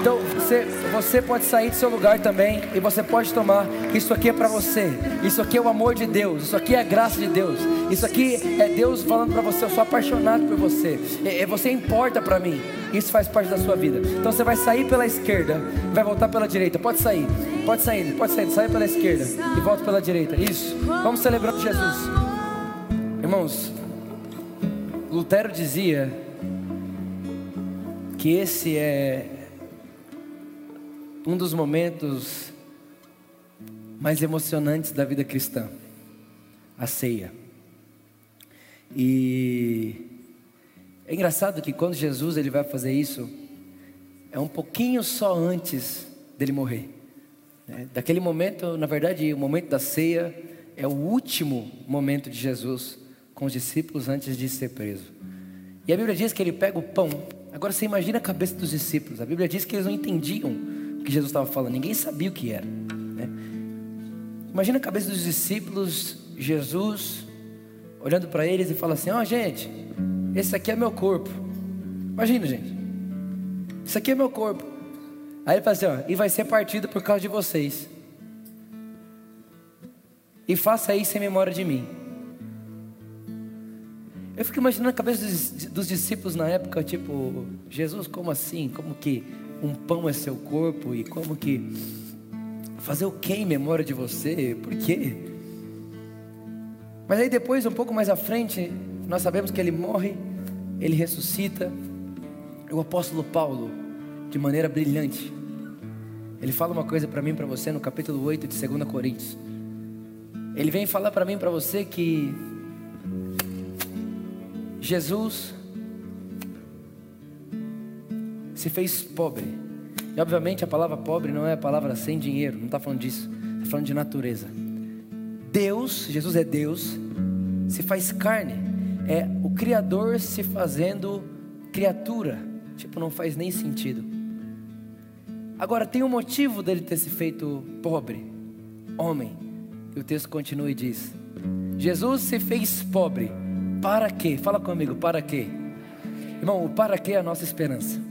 então você, você pode sair do seu lugar também e você pode tomar. Isso aqui é para você. Isso aqui é o amor de Deus. Isso aqui é a graça de Deus. Isso aqui é Deus falando para você: eu sou apaixonado por você. É, é você importa para mim. Isso faz parte da sua vida. Então você vai sair pela esquerda, vai voltar pela direita. Pode sair, pode sair, pode sair. Sai pela esquerda e volta pela direita. Isso. Vamos celebrar Jesus, irmãos. Lutero dizia que esse é um dos momentos mais emocionantes da vida cristã, a ceia. E é engraçado que quando Jesus ele vai fazer isso, é um pouquinho só antes dele morrer. Né? Daquele momento, na verdade, o momento da ceia é o último momento de Jesus com os discípulos antes de ser preso. E a Bíblia diz que ele pega o pão. Agora você imagina a cabeça dos discípulos. A Bíblia diz que eles não entendiam que Jesus estava falando, ninguém sabia o que era. Né? Imagina a cabeça dos discípulos, Jesus olhando para eles e fala assim: Ó, oh, gente, esse aqui é meu corpo. Imagina, gente, isso aqui é meu corpo. Aí ele fala assim: Ó, e vai ser partido por causa de vocês. E faça isso em memória de mim. Eu fico imaginando a cabeça dos, dos discípulos na época, tipo, Jesus, como assim? Como que um pão é seu corpo e como que fazer o que em memória de você? Por quê? Mas aí depois, um pouco mais à frente, nós sabemos que ele morre, ele ressuscita. O apóstolo Paulo, de maneira brilhante, ele fala uma coisa para mim, para você, no capítulo 8 de 2 Coríntios. Ele vem falar para mim, para você que se fez pobre. E obviamente a palavra pobre não é a palavra sem dinheiro, não está falando disso, está falando de natureza. Deus, Jesus é Deus, se faz carne, é o Criador se fazendo criatura. Tipo, não faz nem sentido. Agora, tem um motivo dele ter se feito pobre, homem. E o texto continua e diz: Jesus se fez pobre. Para quê? Fala comigo, para quê? Irmão, o para quê é a nossa esperança.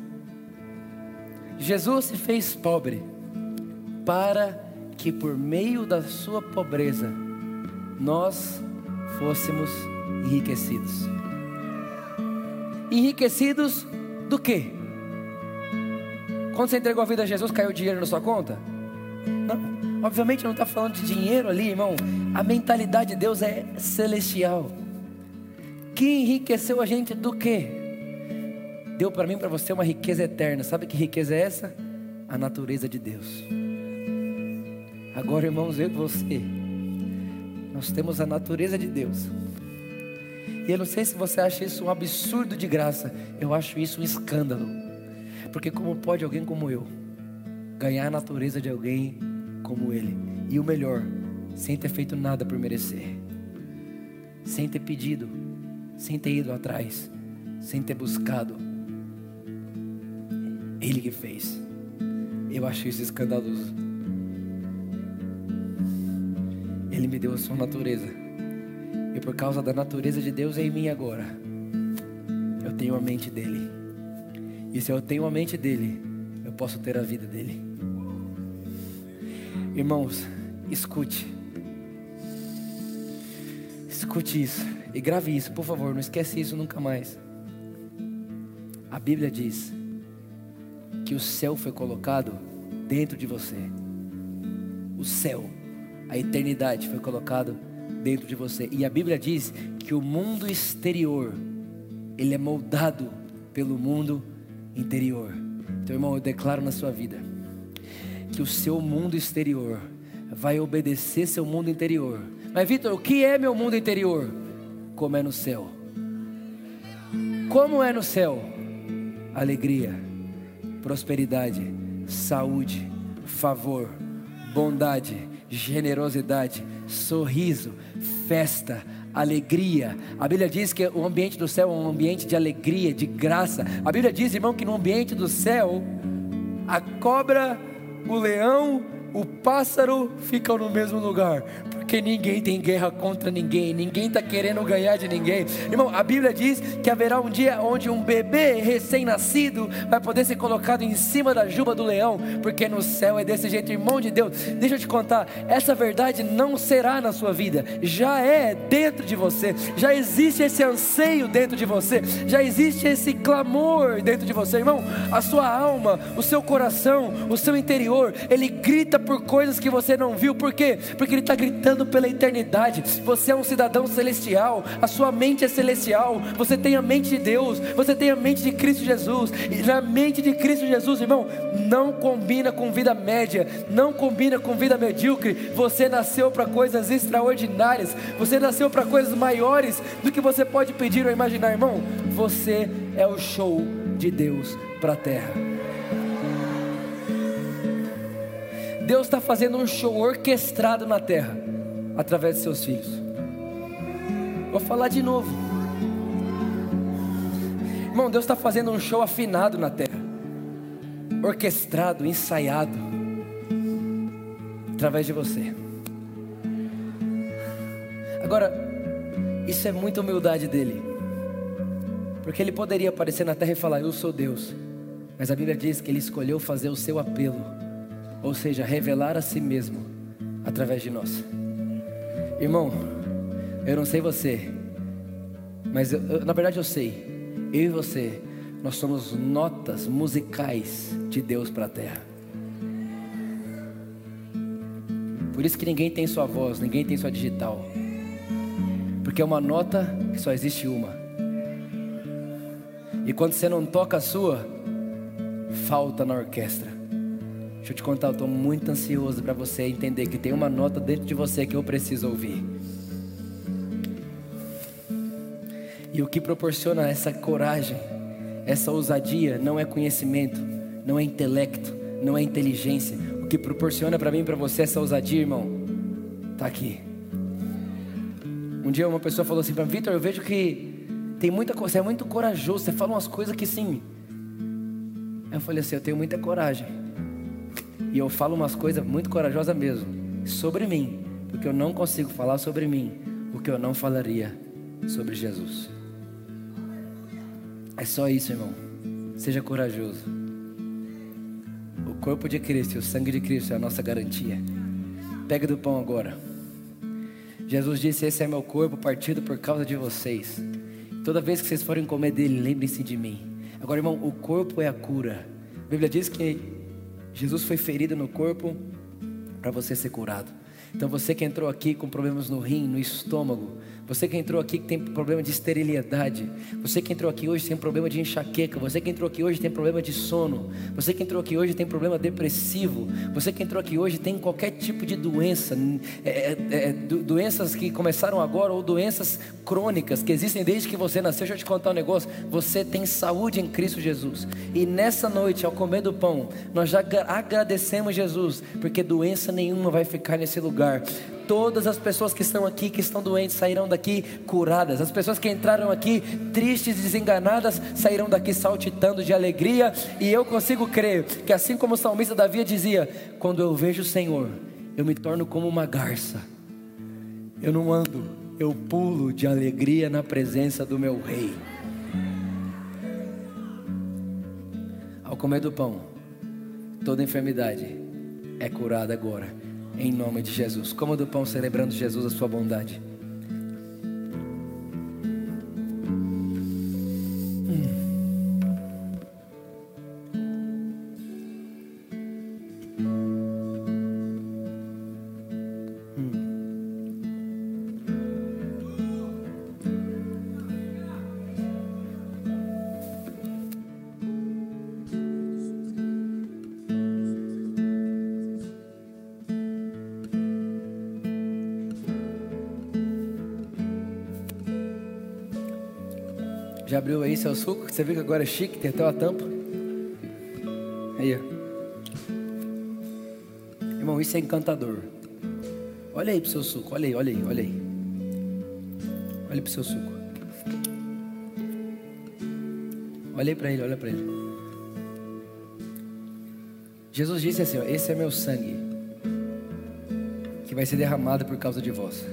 Jesus se fez pobre para que por meio da sua pobreza nós fôssemos enriquecidos. Enriquecidos do quê? Quando você entregou a vida a Jesus, caiu dinheiro na sua conta? Não, obviamente não está falando de dinheiro ali, irmão. A mentalidade de Deus é celestial. Que enriqueceu a gente do quê? Deu para mim para você uma riqueza eterna. Sabe que riqueza é essa? A natureza de Deus. Agora, irmãos, eu e você, nós temos a natureza de Deus. E eu não sei se você acha isso um absurdo de graça. Eu acho isso um escândalo. Porque como pode alguém como eu ganhar a natureza de alguém como ele? E o melhor, sem ter feito nada por merecer. Sem ter pedido, sem ter ido atrás, sem ter buscado. Ele que fez. Eu acho isso escandaloso. Ele me deu a sua natureza. E por causa da natureza de Deus em mim agora, eu tenho a mente dele. E se eu tenho a mente dele, eu posso ter a vida dele. Irmãos, escute. Escute isso e grave isso, por favor, não esquece isso nunca mais. A Bíblia diz que o céu foi colocado dentro de você. O céu, a eternidade foi colocado dentro de você. E a Bíblia diz que o mundo exterior, ele é moldado pelo mundo interior. Então, irmão, eu declaro na sua vida que o seu mundo exterior vai obedecer seu mundo interior. Mas, Vitor, o que é meu mundo interior? Como é no céu. Como é no céu? Alegria, prosperidade, saúde, favor, bondade, generosidade, sorriso, festa, alegria. A Bíblia diz que o ambiente do céu é um ambiente de alegria, de graça. A Bíblia diz, irmão, que no ambiente do céu, a cobra, o leão, o pássaro ficam no mesmo lugar, porque ninguém tem guerra contra ninguém, ninguém está querendo ganhar de ninguém. Irmão, a Bíblia diz que haverá um dia onde um bebê recém-nascido vai poder ser colocado em cima da juba do leão, porque no céu é desse jeito, irmão de Deus. Deixa eu te contar, essa verdade não será na sua vida, já é dentro de você, já existe esse anseio dentro de você, já existe esse clamor dentro de você, irmão. A sua alma, o seu coração, o seu interior, ele grita por coisas que você não viu, por quê? Porque ele está gritando pela eternidade. Você é um cidadão celestial, a sua mente é celestial. Você tem a mente de Deus, você tem a mente de Cristo Jesus. E na mente de Cristo Jesus, irmão, não combina com vida média, não combina com vida medíocre. Você nasceu para coisas extraordinárias, você nasceu para coisas maiores do que você pode pedir ou imaginar, irmão. Você é o show de Deus para a terra. Deus está fazendo um show orquestrado na terra através de seus filhos. Vou falar de novo. Irmão, Deus está fazendo um show afinado na terra, orquestrado, ensaiado, através de você. Agora, isso é muita humildade dele, porque ele poderia aparecer na terra e falar: Eu sou Deus, mas a Bíblia diz que ele escolheu fazer o seu apelo, ou seja, revelar a si mesmo através de nós. Irmão, eu não sei você, mas eu, eu, na verdade eu sei. Eu e você, nós somos notas musicais de Deus para a terra. Por isso que ninguém tem sua voz, ninguém tem sua digital. Porque é uma nota que só existe uma. E quando você não toca a sua, falta na orquestra. Deixa eu te contar, eu estou muito ansioso para você entender que tem uma nota dentro de você que eu preciso ouvir. E o que proporciona essa coragem, essa ousadia não é conhecimento, não é intelecto, não é inteligência. O que proporciona para mim e para você essa ousadia, irmão, tá aqui. Um dia uma pessoa falou assim para mim, Vitor, eu vejo que tem muita coisa, você é muito corajoso, você fala umas coisas que sim. Eu falei assim, eu tenho muita coragem. E eu falo umas coisas muito corajosas mesmo, sobre mim, porque eu não consigo falar sobre mim o que eu não falaria sobre Jesus. É só isso, irmão. Seja corajoso. O corpo de Cristo e o sangue de Cristo é a nossa garantia. Pega do pão agora. Jesus disse: Esse é meu corpo partido por causa de vocês. Toda vez que vocês forem comer dele, lembrem-se de mim. Agora, irmão, o corpo é a cura. A Bíblia diz que Jesus foi ferido no corpo para você ser curado. Então, você que entrou aqui com problemas no rim, no estômago, você que entrou aqui que tem problema de esterilidade. Você que entrou aqui hoje tem problema de enxaqueca. Você que entrou aqui hoje tem problema de sono. Você que entrou aqui hoje tem problema depressivo. Você que entrou aqui hoje tem qualquer tipo de doença. É, é, é, doenças que começaram agora ou doenças crônicas que existem desde que você nasceu. Deixa eu te contar um negócio. Você tem saúde em Cristo Jesus. E nessa noite, ao comer do pão, nós já agradecemos Jesus, porque doença nenhuma vai ficar nesse lugar todas as pessoas que estão aqui, que estão doentes, sairão daqui curadas. As pessoas que entraram aqui tristes, desenganadas, sairão daqui saltitando de alegria. E eu consigo crer que, assim como o salmista Davi dizia: Quando eu vejo o Senhor, eu me torno como uma garça. Eu não ando, eu pulo de alegria na presença do meu Rei. Ao comer do pão, toda enfermidade é curada agora em nome de Jesus. Como do pão celebrando Jesus a sua bondade. Abriu aí seu suco? Você viu que agora é chique, tem até uma tampa. Aí, ó. Irmão, isso é encantador. Olha aí pro seu suco, olha aí, olha aí, olha aí. Olha pro seu suco. Olha aí para ele, olha para ele. Jesus disse assim: ó, Esse é meu sangue, que vai ser derramado por causa de vós.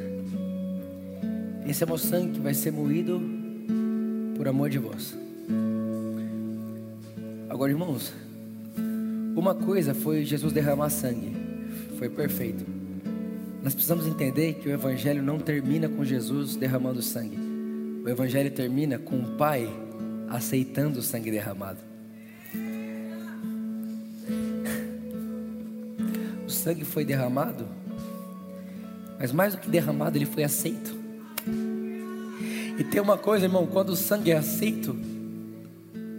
Esse é meu sangue que vai ser moído por amor de vós. Agora, irmãos, uma coisa foi Jesus derramar sangue, foi perfeito. Nós precisamos entender que o Evangelho não termina com Jesus derramando sangue, o Evangelho termina com o Pai aceitando o sangue derramado. O sangue foi derramado, mas mais do que derramado, ele foi aceito. E tem uma coisa, irmão, quando o sangue é aceito,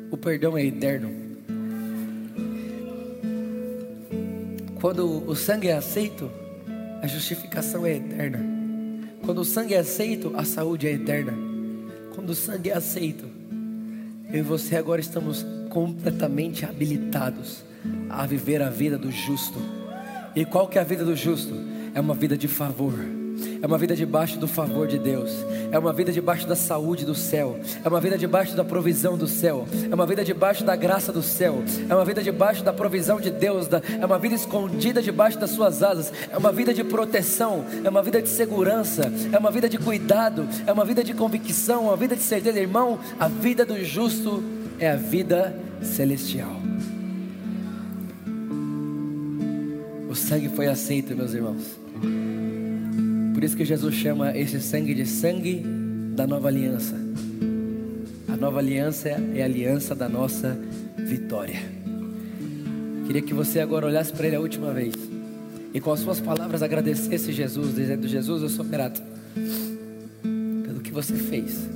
o perdão é eterno. Quando o sangue é aceito, a justificação é eterna. Quando o sangue é aceito, a saúde é eterna. Quando o sangue é aceito, eu e você agora estamos completamente habilitados a viver a vida do justo. E qual que é a vida do justo? É uma vida de favor é uma vida debaixo do favor de Deus, é uma vida debaixo da saúde do céu, é uma vida debaixo da provisão do céu, é uma vida debaixo da graça do céu, é uma vida debaixo da provisão de Deus, é uma vida escondida debaixo das suas asas, é uma vida de proteção, é uma vida de segurança, é uma vida de cuidado, é uma vida de convicção, é uma vida de certeza, irmão. A vida do justo é a vida celestial. O sangue foi aceito, meus irmãos. Por isso que Jesus chama esse sangue de sangue da nova aliança. A nova aliança é a aliança da nossa vitória. Queria que você agora olhasse para Ele a última vez e com as suas palavras agradecesse Jesus, dizendo: Jesus, eu sou grato pelo que você fez,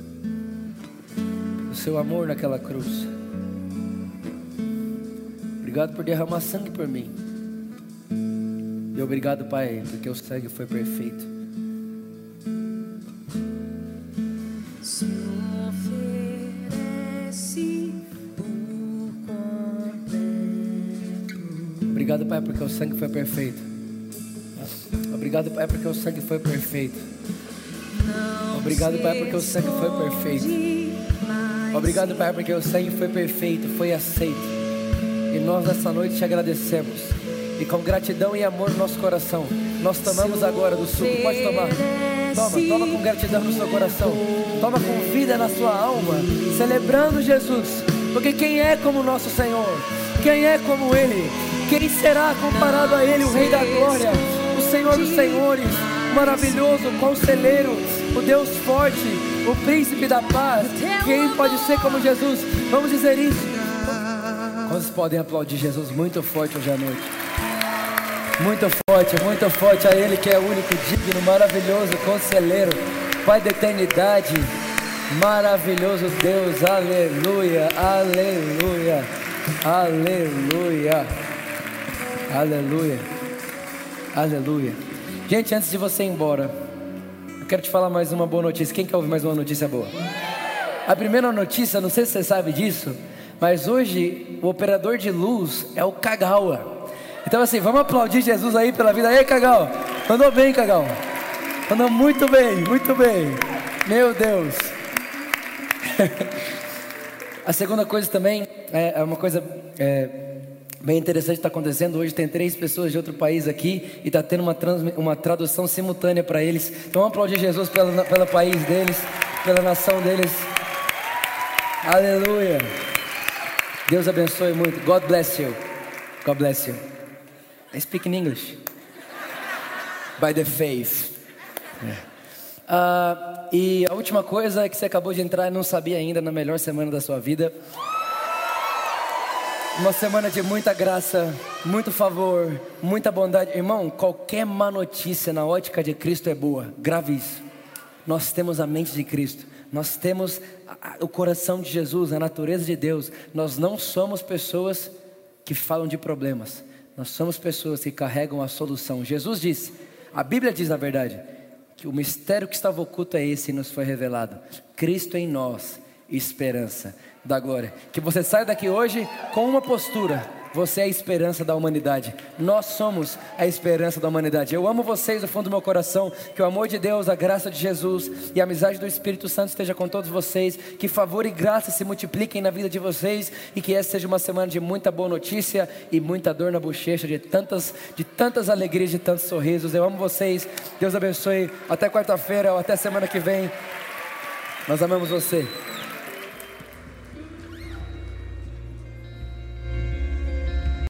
pelo seu amor naquela cruz. Obrigado por derramar sangue por mim. E obrigado, Pai, porque o sangue foi perfeito. Pai, porque o sangue foi perfeito. Obrigado, Pai, porque o sangue foi perfeito. Obrigado, Pai, porque o sangue foi perfeito. Obrigado, Pai, porque o sangue foi perfeito, foi aceito. E nós nessa noite te agradecemos. E com gratidão e amor no nosso coração, nós tomamos agora do suco. Pode tomar. Toma, toma com gratidão no seu coração. Toma com vida na sua alma, celebrando Jesus. Porque quem é como o nosso Senhor? Quem é como Ele? Quem será comparado a Ele, o Rei da Glória, o Senhor dos Senhores, maravilhoso, conselheiro, o Deus forte, o príncipe da paz? Quem pode ser como Jesus? Vamos dizer isso. Quantos podem aplaudir Jesus muito forte hoje à noite? Muito forte, muito forte a Ele que é único, digno, maravilhoso, conselheiro, Pai da eternidade, maravilhoso Deus, aleluia, aleluia, aleluia, aleluia, aleluia. Gente, antes de você ir embora, eu quero te falar mais uma boa notícia. Quem quer ouvir mais uma notícia boa? A primeira notícia, não sei se você sabe disso, mas hoje o operador de luz é o Kagawa. Então assim, vamos aplaudir Jesus aí pela vida. Aí, Cagal, andou bem, Cagal. Andou muito bem, muito bem. Meu Deus. [laughs] A segunda coisa também é, é uma coisa é, bem interessante está acontecendo. Hoje tem três pessoas de outro país aqui e está tendo uma, trans, uma tradução simultânea para eles. Então aplaudir Jesus pelo, pelo país deles, pela nação deles. Aleluia. Deus abençoe muito. God bless you. God bless you. I speak in English. By the faith. Uh, e a última coisa é que você acabou de entrar e não sabia ainda na melhor semana da sua vida. Uma semana de muita graça, muito favor, muita bondade. Irmão, qualquer má notícia na ótica de Cristo é boa. Grave isso. Nós temos a mente de Cristo. Nós temos o coração de Jesus, a natureza de Deus. Nós não somos pessoas que falam de problemas. Nós somos pessoas que carregam a solução. Jesus disse, a Bíblia diz na verdade, que o mistério que estava oculto é esse e nos foi revelado. Cristo em nós, esperança da glória. Que você saia daqui hoje com uma postura você é a esperança da humanidade. Nós somos a esperança da humanidade. Eu amo vocês do fundo do meu coração. Que o amor de Deus, a graça de Jesus e a amizade do Espírito Santo esteja com todos vocês. Que favor e graça se multipliquem na vida de vocês e que essa seja uma semana de muita boa notícia e muita dor na bochecha, de tantas, de tantas alegrias, de tantos sorrisos. Eu amo vocês. Deus abençoe. Até quarta-feira ou até semana que vem. Nós amamos você.